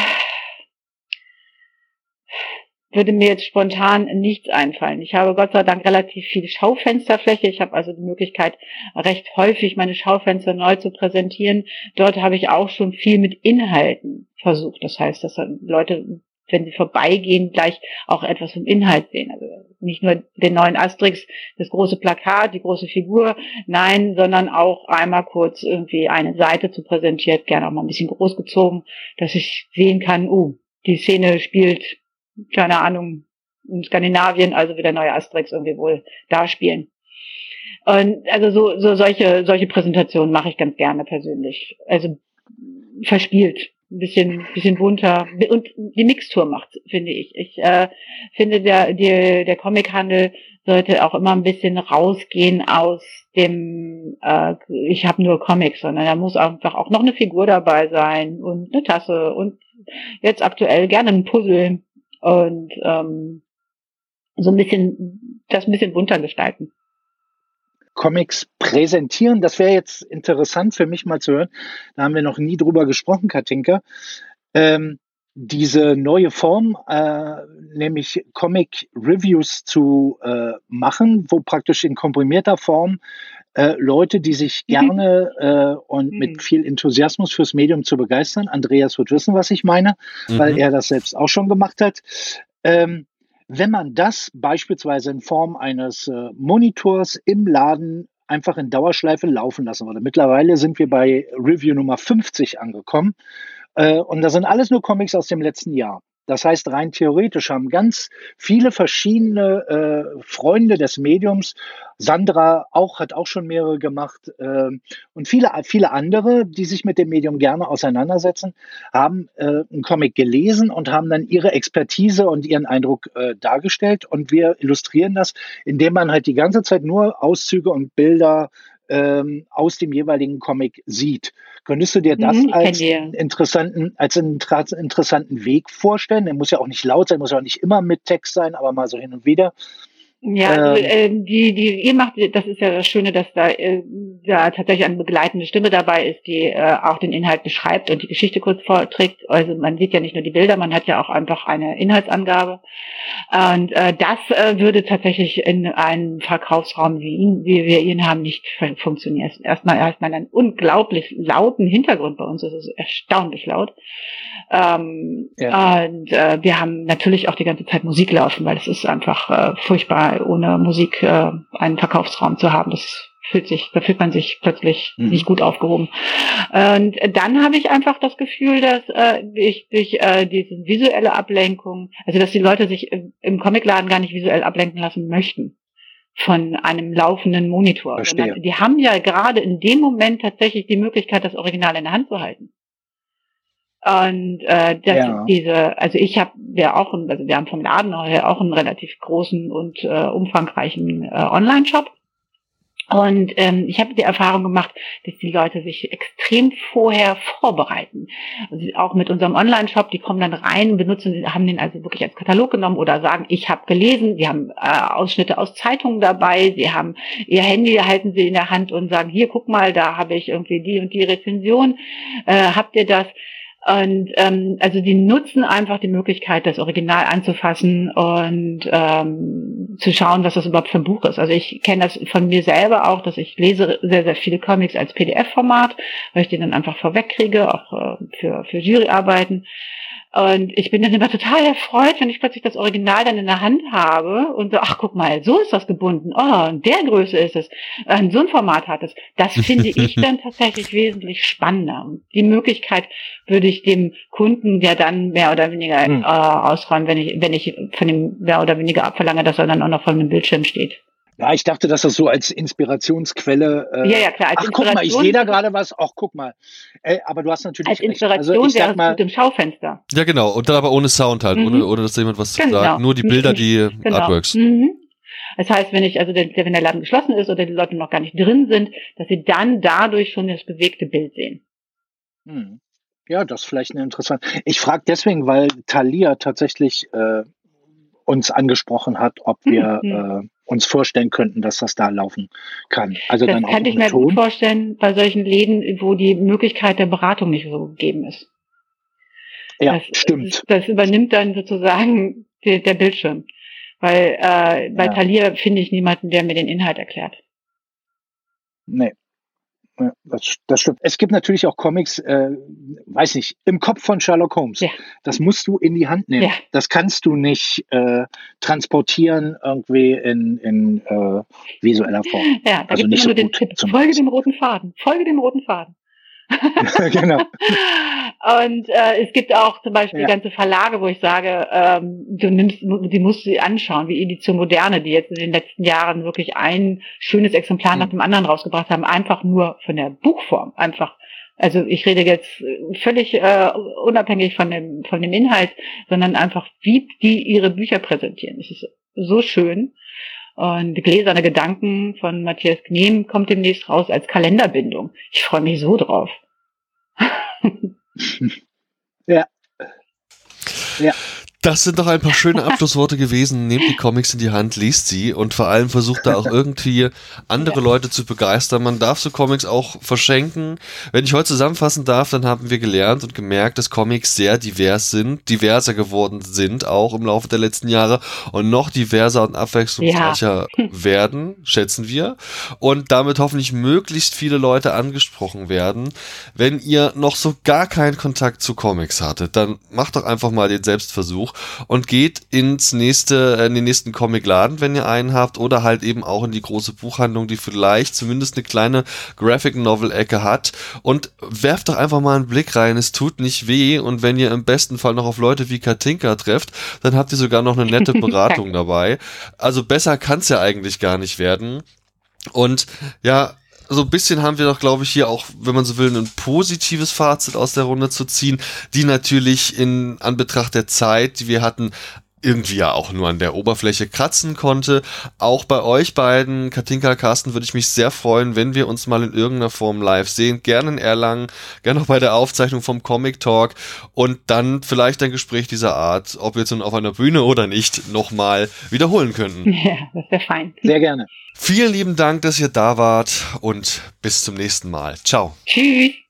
würde mir jetzt spontan nichts einfallen. Ich habe Gott sei Dank relativ viel Schaufensterfläche. Ich habe also die Möglichkeit, recht häufig meine Schaufenster neu zu präsentieren. Dort habe ich auch schon viel mit Inhalten versucht. Das heißt, dass Leute wenn sie vorbeigehen, gleich auch etwas vom Inhalt sehen. Also nicht nur den neuen Asterix, das große Plakat, die große Figur, nein, sondern auch einmal kurz irgendwie eine Seite zu präsentiert, gerne auch mal ein bisschen großgezogen, dass ich sehen kann, oh, die Szene spielt, keine Ahnung, in Skandinavien, also wie der neue Asterix irgendwie wohl da spielen. Und also so, so solche, solche Präsentationen mache ich ganz gerne persönlich. Also verspielt ein bisschen, bisschen bunter und die Mixtur macht, finde ich. Ich äh, finde, der, der, der Comichandel sollte auch immer ein bisschen rausgehen aus dem, äh, ich habe nur Comics, sondern da muss einfach auch noch eine Figur dabei sein und eine Tasse und jetzt aktuell gerne ein Puzzle und ähm, so ein bisschen das ein bisschen bunter gestalten. Comics präsentieren. Das wäre jetzt interessant für mich mal zu hören. Da haben wir noch nie drüber gesprochen, Katinka. Ähm, diese neue Form, äh, nämlich Comic Reviews zu äh, machen, wo praktisch in komprimierter Form äh, Leute, die sich mhm. gerne äh, und mhm. mit viel Enthusiasmus fürs Medium zu begeistern, Andreas wird wissen, was ich meine, mhm. weil er das selbst auch schon gemacht hat, ähm, wenn man das beispielsweise in Form eines äh, Monitors im Laden einfach in Dauerschleife laufen lassen würde. Mittlerweile sind wir bei Review Nummer 50 angekommen. Äh, und das sind alles nur Comics aus dem letzten Jahr. Das heißt, rein theoretisch haben ganz viele verschiedene äh, Freunde des Mediums, Sandra auch, hat auch schon mehrere gemacht, äh, und viele, viele andere, die sich mit dem Medium gerne auseinandersetzen, haben äh, einen Comic gelesen und haben dann ihre Expertise und ihren Eindruck äh, dargestellt. Und wir illustrieren das, indem man halt die ganze Zeit nur Auszüge und Bilder ähm, aus dem jeweiligen Comic sieht. Könntest du dir das mhm, als, interessanten, als einen interessanten Weg vorstellen? Der muss ja auch nicht laut sein, muss ja auch nicht immer mit Text sein, aber mal so hin und wieder. Ja, also, äh, die, die ihr macht, das ist ja das Schöne, dass da, äh, da tatsächlich eine begleitende Stimme dabei ist, die äh, auch den Inhalt beschreibt und die Geschichte kurz vorträgt. Also man sieht ja nicht nur die Bilder, man hat ja auch einfach eine Inhaltsangabe. Und äh, das äh, würde tatsächlich in einem Verkaufsraum wie ihn, wie wir ihn haben, nicht funktionieren. Erstmal erstmal einen unglaublich lauten Hintergrund bei uns, es ist erstaunlich laut. Ähm, ja. Und äh, wir haben natürlich auch die ganze Zeit Musik laufen, weil es ist einfach äh, furchtbar, ohne Musik äh, einen Verkaufsraum zu haben. Das fühlt sich, da fühlt man sich plötzlich mhm. nicht gut aufgehoben. Und dann habe ich einfach das Gefühl, dass äh, ich durch äh, diese visuelle Ablenkung, also dass die Leute sich im, im Comicladen gar nicht visuell ablenken lassen möchten von einem laufenden Monitor. Die haben ja gerade in dem Moment tatsächlich die Möglichkeit, das Original in der Hand zu halten. Und äh, das ja. diese, also ich habe ja auch, also wir haben vom Laden her auch einen relativ großen und äh, umfangreichen äh, Online-Shop. Und ähm, ich habe die Erfahrung gemacht, dass die Leute sich extrem vorher vorbereiten. Also auch mit unserem Online-Shop, die kommen dann rein, benutzen, haben den also wirklich als Katalog genommen oder sagen, ich habe gelesen, sie haben äh, Ausschnitte aus Zeitungen dabei, sie haben ihr Handy halten sie in der Hand und sagen, hier guck mal, da habe ich irgendwie die und die Rezension, äh, habt ihr das? Und ähm, also die nutzen einfach die Möglichkeit, das Original anzufassen und ähm, zu schauen, was das überhaupt für ein Buch ist. Also ich kenne das von mir selber auch, dass ich lese sehr, sehr viele Comics als PDF-Format, weil ich die dann einfach vorwegkriege, auch äh, für, für Juryarbeiten. Und ich bin dann immer total erfreut, wenn ich plötzlich das Original dann in der Hand habe und so, ach guck mal, so ist das gebunden. Oh, in der Größe ist es. Äh, so ein Format hat es. Das finde ich <laughs> dann tatsächlich wesentlich spannender. Und die Möglichkeit würde ich dem Kunden ja dann mehr oder weniger hm. äh, ausräumen, wenn ich, wenn ich von dem mehr oder weniger abverlange, dass er dann auch noch vor dem Bildschirm steht. Ja, ich dachte, dass das so als Inspirationsquelle. Äh, ja, ja, klar. Als ach, guck mal, ich sehe da gerade was. Ach, guck mal. Äh, aber du hast natürlich. Als Inspiration also, wäre es mit dem Schaufenster. Ja, genau. Und dann aber ohne Sound halt, mhm. ohne, ohne dass jemand was genau. sagt. Nur die Bilder, die genau. Artworks. Mhm. Das heißt, wenn ich, also der, wenn der Laden geschlossen ist oder die Leute noch gar nicht drin sind, dass sie dann dadurch schon das bewegte Bild sehen. Hm. Ja, das ist vielleicht eine interessante. Ich frage deswegen, weil Thalia tatsächlich äh, uns angesprochen hat, ob wir mhm. äh, uns vorstellen könnten, dass das da laufen kann. Also das dann kann ich mir Ton. gut vorstellen bei solchen Läden, wo die Möglichkeit der Beratung nicht so gegeben ist. Ja, das, stimmt. Das übernimmt dann sozusagen der, der Bildschirm. Weil äh, bei ja. Thalia finde ich niemanden, der mir den Inhalt erklärt. Nee. Ja, das, das stimmt. Es gibt natürlich auch Comics, äh, weiß nicht, im Kopf von Sherlock Holmes. Ja. Das musst du in die Hand nehmen. Ja. Das kannst du nicht äh, transportieren irgendwie in, in äh, visueller Form. Ja, da also nur so den Tipp, folge dem roten Faden, folge dem roten Faden. <laughs> genau. Und äh, es gibt auch zum Beispiel ja. ganze Verlage, wo ich sage, ähm, du nimmst, die musst du dir anschauen, wie Edition Moderne, die jetzt in den letzten Jahren wirklich ein schönes Exemplar mhm. nach dem anderen rausgebracht haben, einfach nur von der Buchform, einfach. Also ich rede jetzt völlig äh, unabhängig von dem von dem Inhalt, sondern einfach, wie die ihre Bücher präsentieren. Es ist so schön. Und Gläserne Gedanken von Matthias Knehm kommt demnächst raus als Kalenderbindung. Ich freue mich so drauf. <laughs> ja. Ja. Das sind doch ein paar schöne Abschlussworte gewesen. Nehmt die Comics in die Hand, liest sie und vor allem versucht da auch irgendwie andere Leute zu begeistern. Man darf so Comics auch verschenken. Wenn ich heute zusammenfassen darf, dann haben wir gelernt und gemerkt, dass Comics sehr divers sind, diverser geworden sind, auch im Laufe der letzten Jahre und noch diverser und abwechslungsreicher ja. <laughs> werden, schätzen wir. Und damit hoffentlich möglichst viele Leute angesprochen werden. Wenn ihr noch so gar keinen Kontakt zu Comics hattet, dann macht doch einfach mal den Selbstversuch Buch und geht ins nächste, äh, in den nächsten Comicladen, wenn ihr einen habt, oder halt eben auch in die große Buchhandlung, die vielleicht zumindest eine kleine Graphic Novel Ecke hat und werft doch einfach mal einen Blick rein. Es tut nicht weh und wenn ihr im besten Fall noch auf Leute wie Katinka trefft, dann habt ihr sogar noch eine nette <laughs> Beratung dabei. Also besser kann es ja eigentlich gar nicht werden. Und ja, so ein bisschen haben wir doch, glaube ich, hier auch, wenn man so will, ein positives Fazit aus der Runde zu ziehen, die natürlich in Anbetracht der Zeit, die wir hatten, irgendwie ja auch nur an der Oberfläche kratzen konnte. Auch bei euch beiden, Katinka, Carsten, würde ich mich sehr freuen, wenn wir uns mal in irgendeiner Form live sehen. Gerne in Erlangen, gerne auch bei der Aufzeichnung vom Comic Talk und dann vielleicht ein Gespräch dieser Art, ob wir jetzt nun auf einer Bühne oder nicht, nochmal wiederholen könnten. <laughs> Ja, das wäre fein. Sehr gerne. Vielen lieben Dank, dass ihr da wart und bis zum nächsten Mal. Ciao. Tschüss.